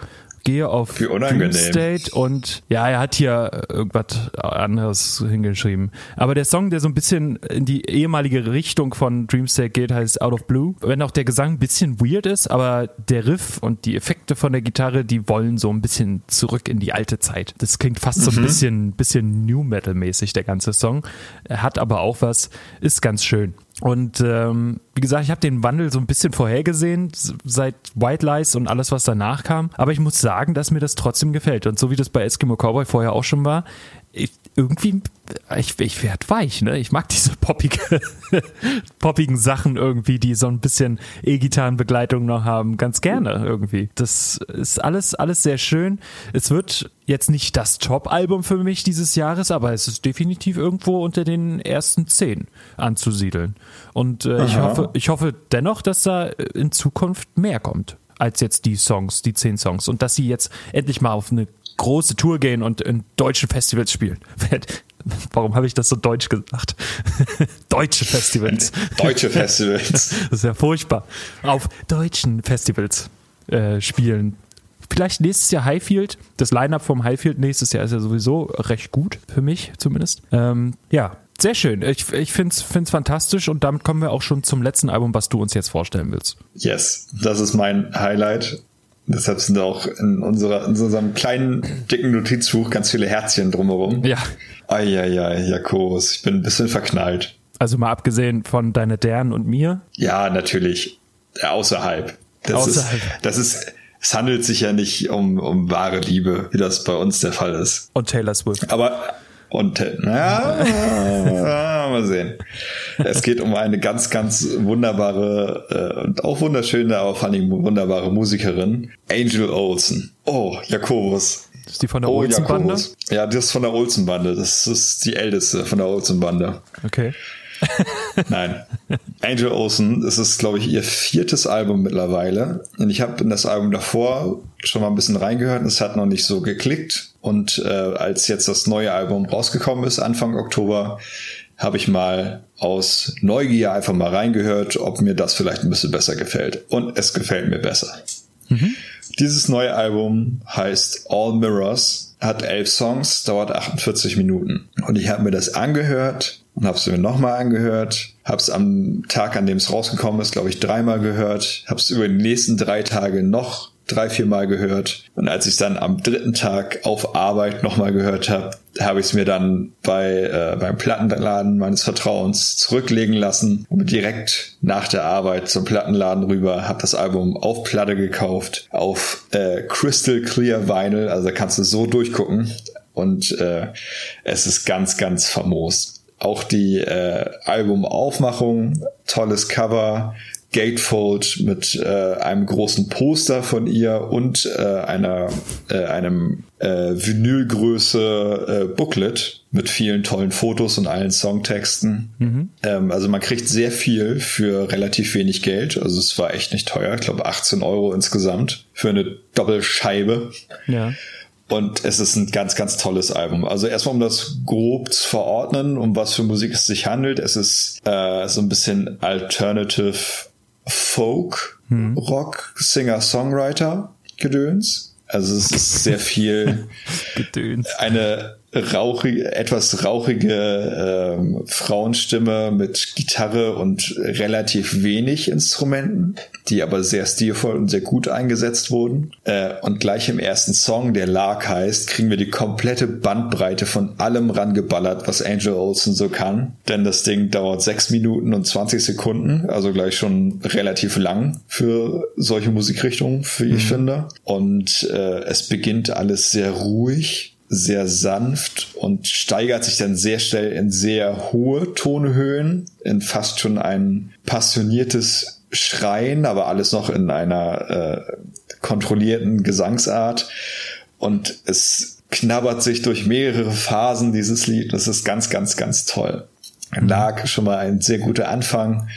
gehe auf Dream State und ja, er hat hier irgendwas anderes hingeschrieben. Aber der Song, der so ein bisschen in die ehemalige Richtung von Dream State geht, heißt Out of Blue. Wenn auch der Gesang ein bisschen weird ist, aber der Riff und die Effekte von der Gitarre, die wollen so ein bisschen zurück in die alte Zeit. Das klingt fast so ein mhm. bisschen, bisschen New Metal mäßig, der ganze Song. Er hat aber auch was, ist ganz schön. Und ähm, wie gesagt, ich habe den Wandel so ein bisschen vorhergesehen seit White Lies und alles, was danach kam. Aber ich muss sagen, dass mir das trotzdem gefällt. Und so wie das bei Eskimo Cowboy vorher auch schon war, ich, irgendwie, ich, ich werde weich, ne? Ich mag diese poppige, *laughs* poppigen Sachen irgendwie, die so ein bisschen E-Gitarrenbegleitung noch haben, ganz gerne irgendwie. Das ist alles, alles sehr schön. Es wird jetzt nicht das Top-Album für mich dieses Jahres, aber es ist definitiv irgendwo unter den ersten zehn anzusiedeln. Und äh, ich hoffe, ich hoffe dennoch, dass da in Zukunft mehr kommt als jetzt die Songs, die zehn Songs. Und dass sie jetzt endlich mal auf eine große Tour gehen und in deutschen Festivals spielen. Warum habe ich das so deutsch gesagt? *laughs* Deutsche Festivals. *laughs* Deutsche Festivals. *laughs* Das ist ja furchtbar. Auf deutschen Festivals äh, spielen. Vielleicht nächstes Jahr Highfield. Das Line-Up vom Highfield nächstes Jahr ist ja sowieso recht gut, für mich zumindest. Ähm, ja, sehr schön. Ich, ich finde es fantastisch und damit kommen wir auch schon zum letzten Album, was du uns jetzt vorstellen willst. Yes, das ist mein Highlight. Deshalb sind auch in, unserer, in unserem kleinen, dicken Notizbuch ganz viele Herzchen drumherum. Ja. Eieiei, Jakobus, ich bin ein bisschen verknallt. Also mal abgesehen von deine Dern und mir? Ja, natürlich. Außerhalb. Das Außerhalb. Ist, das ist, es handelt sich ja nicht um, um wahre Liebe, wie das bei uns der Fall ist. Und Taylor Swift. Aber und ja, *laughs* mal sehen. Es geht um eine ganz, ganz wunderbare äh, und auch wunderschöne, aber vor allem wunderbare Musikerin, Angel Olsen. Oh, Jakobus. Ist die von der oh, Olsen-Bande? Ja, das ist von der Olsen-Bande. Das ist die älteste von der Olsen-Bande. Okay. *laughs* Nein. Angel Olsen, das ist, glaube ich, ihr viertes Album mittlerweile. Und ich habe in das Album davor schon mal ein bisschen reingehört und es hat noch nicht so geklickt. Und äh, als jetzt das neue Album rausgekommen ist, Anfang Oktober, habe ich mal aus Neugier einfach mal reingehört, ob mir das vielleicht ein bisschen besser gefällt. Und es gefällt mir besser. Mhm. Dieses neue Album heißt All Mirrors, hat elf Songs, dauert 48 Minuten. Und ich habe mir das angehört und habe es mir nochmal angehört, habe es am Tag, an dem es rausgekommen ist, glaube ich, dreimal gehört, habe es über die nächsten drei Tage noch drei, vier Mal gehört. Und als ich es dann am dritten Tag auf Arbeit nochmal gehört habe, habe ich es mir dann bei äh, beim Plattenladen meines Vertrauens zurücklegen lassen und direkt nach der Arbeit zum Plattenladen rüber, habe das Album auf Platte gekauft, auf äh, Crystal Clear Vinyl, also da kannst du so durchgucken und äh, es ist ganz, ganz famos. Auch die äh, Albumaufmachung, tolles Cover, Gatefold mit äh, einem großen Poster von ihr und äh, einer äh, einem äh, Vinylgröße äh, Booklet mit vielen tollen Fotos und allen Songtexten. Mhm. Ähm, also man kriegt sehr viel für relativ wenig Geld. Also es war echt nicht teuer. Ich glaube 18 Euro insgesamt für eine Doppelscheibe. Ja. Und es ist ein ganz, ganz tolles Album. Also erstmal, um das grob zu verordnen, um was für Musik es sich handelt. Es ist äh, so ein bisschen Alternative Folk, hm. Rock, Singer, Songwriter, Gedöns. Also es ist sehr viel *laughs* Gedöns. eine rauchige, etwas rauchige ähm, Frauenstimme mit Gitarre und relativ wenig Instrumenten, die aber sehr stilvoll und sehr gut eingesetzt wurden. Äh, und gleich im ersten Song, der Lark heißt, kriegen wir die komplette Bandbreite von allem rangeballert, was Angel Olsen so kann. Denn das Ding dauert sechs Minuten und 20 Sekunden, also gleich schon relativ lang für solche Musikrichtungen, wie ich mhm. finde. Und äh, es beginnt alles sehr ruhig sehr sanft und steigert sich dann sehr schnell in sehr hohe Tonhöhen, in fast schon ein passioniertes Schreien, aber alles noch in einer äh, kontrollierten Gesangsart. Und es knabbert sich durch mehrere Phasen dieses Lied. Das ist ganz, ganz, ganz toll. Lag schon mal ein sehr guter Anfang.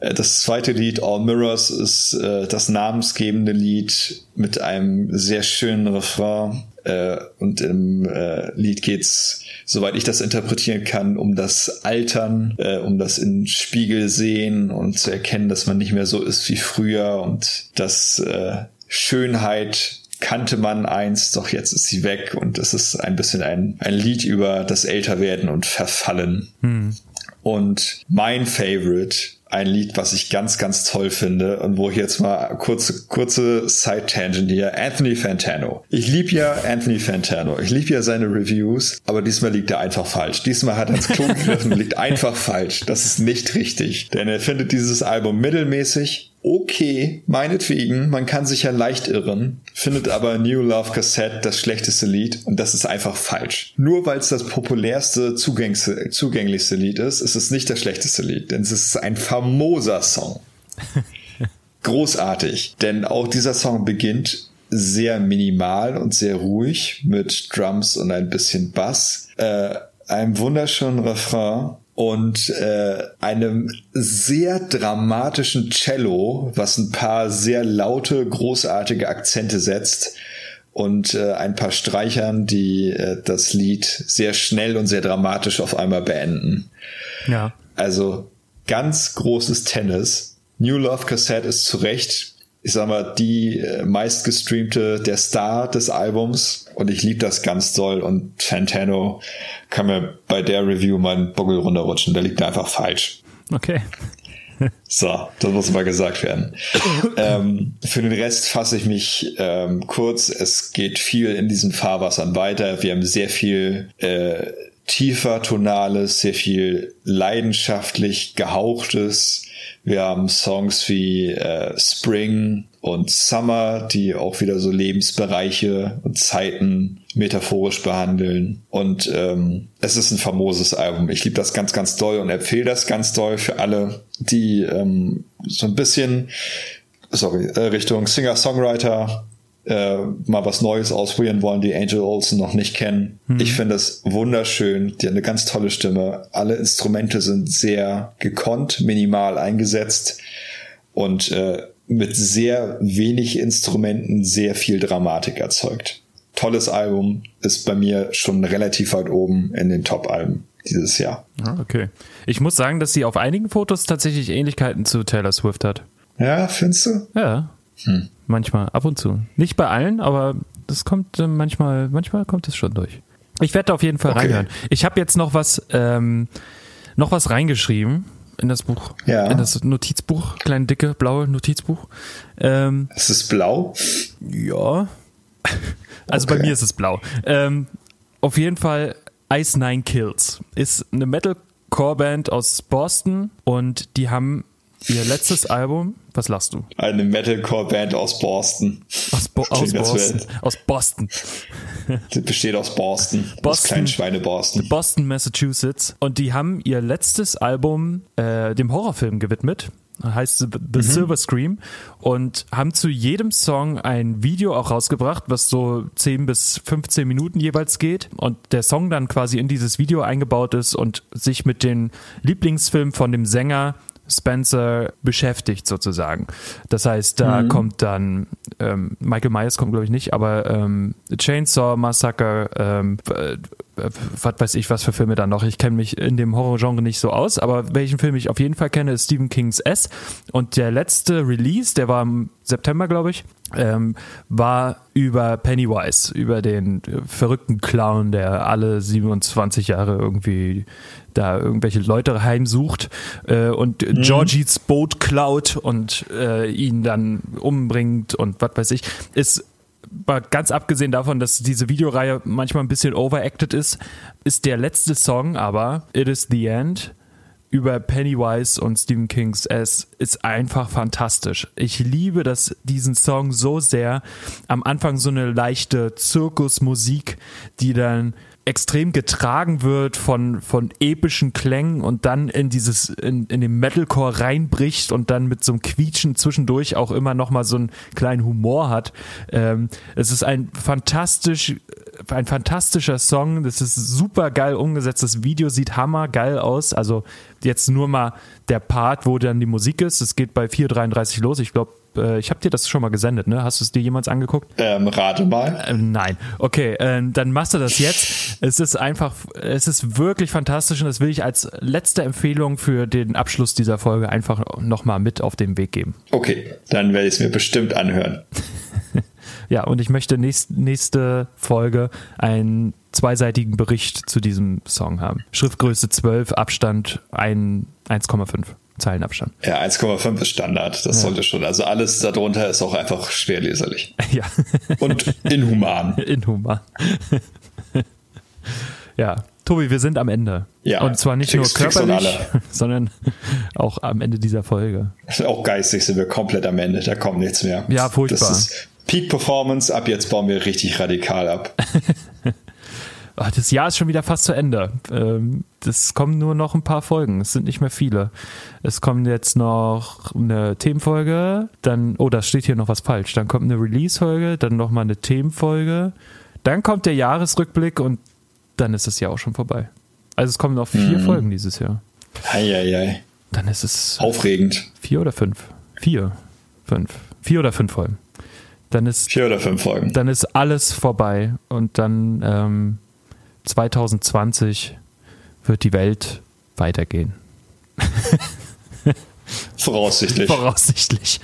Äh, das zweite Lied, All Mirrors, ist äh, das namensgebende Lied mit einem sehr schönen Refrain. Äh, und im äh, Lied geht's, soweit ich das interpretieren kann, um das Altern, äh, um das in Spiegel sehen und zu erkennen, dass man nicht mehr so ist wie früher und dass äh, Schönheit kannte man einst, doch jetzt ist sie weg und es ist ein bisschen ein, ein Lied über das Älterwerden und Verfallen. Hm. Und mein Favorite ein Lied, was ich ganz, ganz toll finde und wo ich jetzt mal kurze, kurze Side-Tangent hier. Anthony Fantano. Ich liebe ja Anthony Fantano. Ich liebe ja seine Reviews, aber diesmal liegt er einfach falsch. Diesmal hat er ins Klo gegriffen liegt einfach falsch. Das ist nicht richtig. Denn er findet dieses Album mittelmäßig okay, meinetwegen, man kann sich ja leicht irren, findet aber New Love Cassette das schlechteste Lied und das ist einfach falsch. Nur weil es das populärste, zugänglichste Lied ist, ist es nicht das schlechteste Lied, denn es ist ein famoser Song. *laughs* Großartig, denn auch dieser Song beginnt sehr minimal und sehr ruhig mit Drums und ein bisschen Bass. Äh, einem wunderschönen Refrain und äh, einem sehr dramatischen Cello, was ein paar sehr laute, großartige Akzente setzt und äh, ein paar Streichern, die äh, das Lied sehr schnell und sehr dramatisch auf einmal beenden. Ja. Also ganz großes Tennis. New Love Cassette ist zu Recht, ich sag mal, die äh, meistgestreamte, der Star des Albums und ich liebe das ganz doll und Fantano kann mir bei der Review meinen Buckel runterrutschen. Der liegt einfach falsch. Okay. *laughs* So, das muss mal gesagt werden. *coughs* ähm, für den Rest fasse ich mich ähm, kurz. Es geht viel in diesen Fahrwassern weiter. Wir haben sehr viel äh, tiefer tonales, sehr viel leidenschaftlich gehauchtes. Wir haben Songs wie äh, Spring und Summer, die auch wieder so Lebensbereiche und Zeiten metaphorisch behandeln. Und ähm, es ist ein famoses Album. Ich liebe das ganz, ganz doll und empfehle das ganz doll für alle, die ähm, so ein bisschen, sorry, äh, Richtung Singer-Songwriter äh, mal was Neues ausprobieren wollen, die Angel Olsen noch nicht kennen. Mhm. Ich finde es wunderschön. Die hat eine ganz tolle Stimme. Alle Instrumente sind sehr gekonnt, minimal eingesetzt und äh, mit sehr wenig Instrumenten sehr viel Dramatik erzeugt. Tolles Album, ist bei mir schon relativ weit oben in den Top-Alben dieses Jahr. Ah, okay. Ich muss sagen, dass sie auf einigen Fotos tatsächlich Ähnlichkeiten zu Taylor Swift hat. Ja, findest du? Ja. Hm. Manchmal, ab und zu. Nicht bei allen, aber das kommt äh, manchmal, manchmal kommt es schon durch. Ich werde auf jeden Fall okay. reinhören. Ich habe jetzt noch was, ähm, noch was reingeschrieben in das Buch, ja. in das Notizbuch, kleine dicke blaue Notizbuch. Ähm, ist es blau? Ja. *laughs* Also okay. bei mir ist es blau. Ähm, auf jeden Fall Ice Nine Kills ist eine Metalcore-Band aus Boston und die haben Ihr letztes Album, was lachst du? Eine Metalcore-Band aus Boston. Aus, Bo aus Boston. Aus Boston. Das besteht aus Boston. Boston aus kleinen Schweine Boston. Boston, Massachusetts. Und die haben ihr letztes Album äh, dem Horrorfilm gewidmet heißt The mhm. Silver Scream und haben zu jedem Song ein Video auch rausgebracht, was so 10 bis 15 Minuten jeweils geht und der Song dann quasi in dieses Video eingebaut ist und sich mit den Lieblingsfilmen von dem Sänger Spencer beschäftigt sozusagen. Das heißt, da mhm. kommt dann ähm, Michael Myers kommt glaube ich nicht, aber ähm, Chainsaw Massacre, ähm, was weiß ich, was für Filme da noch. Ich kenne mich in dem Horrorgenre nicht so aus, aber welchen Film ich auf jeden Fall kenne, ist Stephen Kings S. Und der letzte Release, der war im September, glaube ich, ähm, war über Pennywise, über den äh, verrückten Clown, der alle 27 Jahre irgendwie da irgendwelche Leute heimsucht äh, und mhm. Georgies Boot klaut und äh, ihn dann umbringt und was weiß ich, ist ganz abgesehen davon, dass diese Videoreihe manchmal ein bisschen overacted ist, ist der letzte Song aber It is the End über Pennywise und Stephen Kings S ist einfach fantastisch. Ich liebe das, diesen Song so sehr. Am Anfang so eine leichte Zirkusmusik, die dann extrem getragen wird von, von epischen Klängen und dann in dieses, in, in den Metalcore reinbricht und dann mit so einem Quietschen zwischendurch auch immer nochmal so einen kleinen Humor hat. Ähm, es ist ein fantastisch, ein fantastischer Song. Das ist super geil umgesetzt. Das Video sieht hammergeil aus. Also jetzt nur mal der Part, wo dann die Musik ist. Es geht bei 4.33 los. Ich glaube, äh, ich habe dir das schon mal gesendet, ne? Hast du es dir jemals angeguckt? Ähm, rate mal. Ähm, nein. Okay, äh, dann machst du das jetzt. Es ist einfach, es ist wirklich fantastisch und das will ich als letzte Empfehlung für den Abschluss dieser Folge einfach nochmal mit auf den Weg geben. Okay, dann werde ich es mir bestimmt anhören. *laughs* ja, und ich möchte nächst, nächste Folge einen zweiseitigen Bericht zu diesem Song haben. Schriftgröße 12, Abstand 1,5. Zeilenabstand. Ja, 1,5 ist Standard. Das ja. sollte schon. Also alles darunter ist auch einfach schwer leserlich. *laughs* Ja. Und inhuman. Inhuman. ja. Tobi, wir sind am Ende. Ja. Und zwar nicht fix, nur körperlich, *laughs* sondern auch am Ende dieser Folge. *laughs* Auch geistig sind wir komplett am Ende. Da kommt nichts mehr. Ja, furchtbar. Das ist Peak Performance. Ab jetzt bauen wir richtig radikal ab. Ach, das Jahr ist schon wieder fast zu Ende. Ähm, es kommen nur noch ein paar Folgen. Es sind nicht mehr viele. Es kommt jetzt noch eine Themenfolge, dann, oh, da steht hier noch was falsch. Dann kommt eine Release-Folge, dann nochmal eine Themenfolge. Dann kommt der Jahresrückblick und dann ist das Jahr auch schon vorbei. Also es kommen noch vier mhm. Folgen dieses Jahr. Eieiei. Dann ist es. Aufregend. Vier oder fünf? Vier. Fünf. Vier oder fünf Folgen. Dann ist. Vier oder fünf Folgen. Dann ist alles vorbei und dann ähm, 2020 wird die Welt weitergehen. Voraussichtlich. *laughs* Voraussichtlich.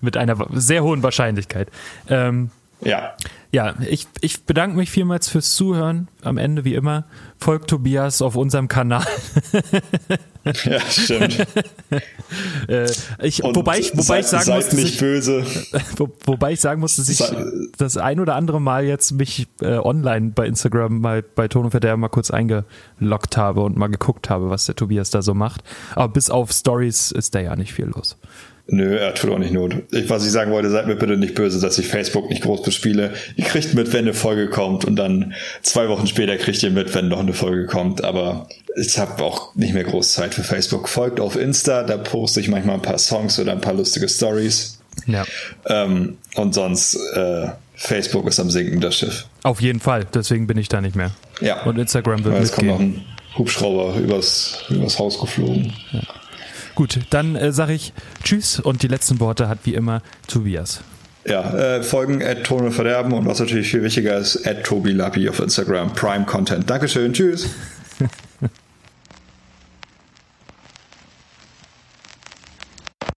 Mit einer sehr hohen Wahrscheinlichkeit. Ähm, ja. Ja, ich, ich bedanke mich vielmals fürs Zuhören. Am Ende, wie immer, folgt Tobias auf unserem Kanal. ja, stimmt. *laughs* äh, ich, wobei ich, wobei seid, ich sagen musste, nicht ich, böse. *laughs* Wo, wobei ich sagen musste, dass ich das ein oder andere Mal jetzt mich äh, online bei Instagram mal bei Ton und Verderben mal kurz eingeloggt habe und mal geguckt habe, was der Tobias da so macht. Aber bis auf Stories ist da ja nicht viel los. Nö, er tut auch nicht Not. Ich, was ich sagen wollte, seid mir bitte nicht böse, dass ich Facebook nicht groß bespiele. Ihr kriegt mit, wenn eine Folge kommt und dann zwei Wochen später kriegt ihr mit, wenn noch eine Folge kommt. Aber ich habe auch nicht mehr groß Zeit für Facebook. Folgt auf Insta, da poste ich manchmal ein paar Songs oder ein paar lustige Stories. Ja. Ähm, und sonst äh, Facebook ist am Sinken, das Schiff. Auf jeden Fall, deswegen bin ich da nicht mehr. Ja. Und Instagram wird Es kommt noch ein Hubschrauber übers, übers Haus geflogen. Ja. Gut, dann äh, sage ich Tschüss und die letzten Worte hat wie immer Tobias. Ja, äh, folgen at Tone Verderben und was natürlich viel wichtiger ist, at Tobi Lappi auf Instagram, Prime Content. Dankeschön, tschüss. *laughs*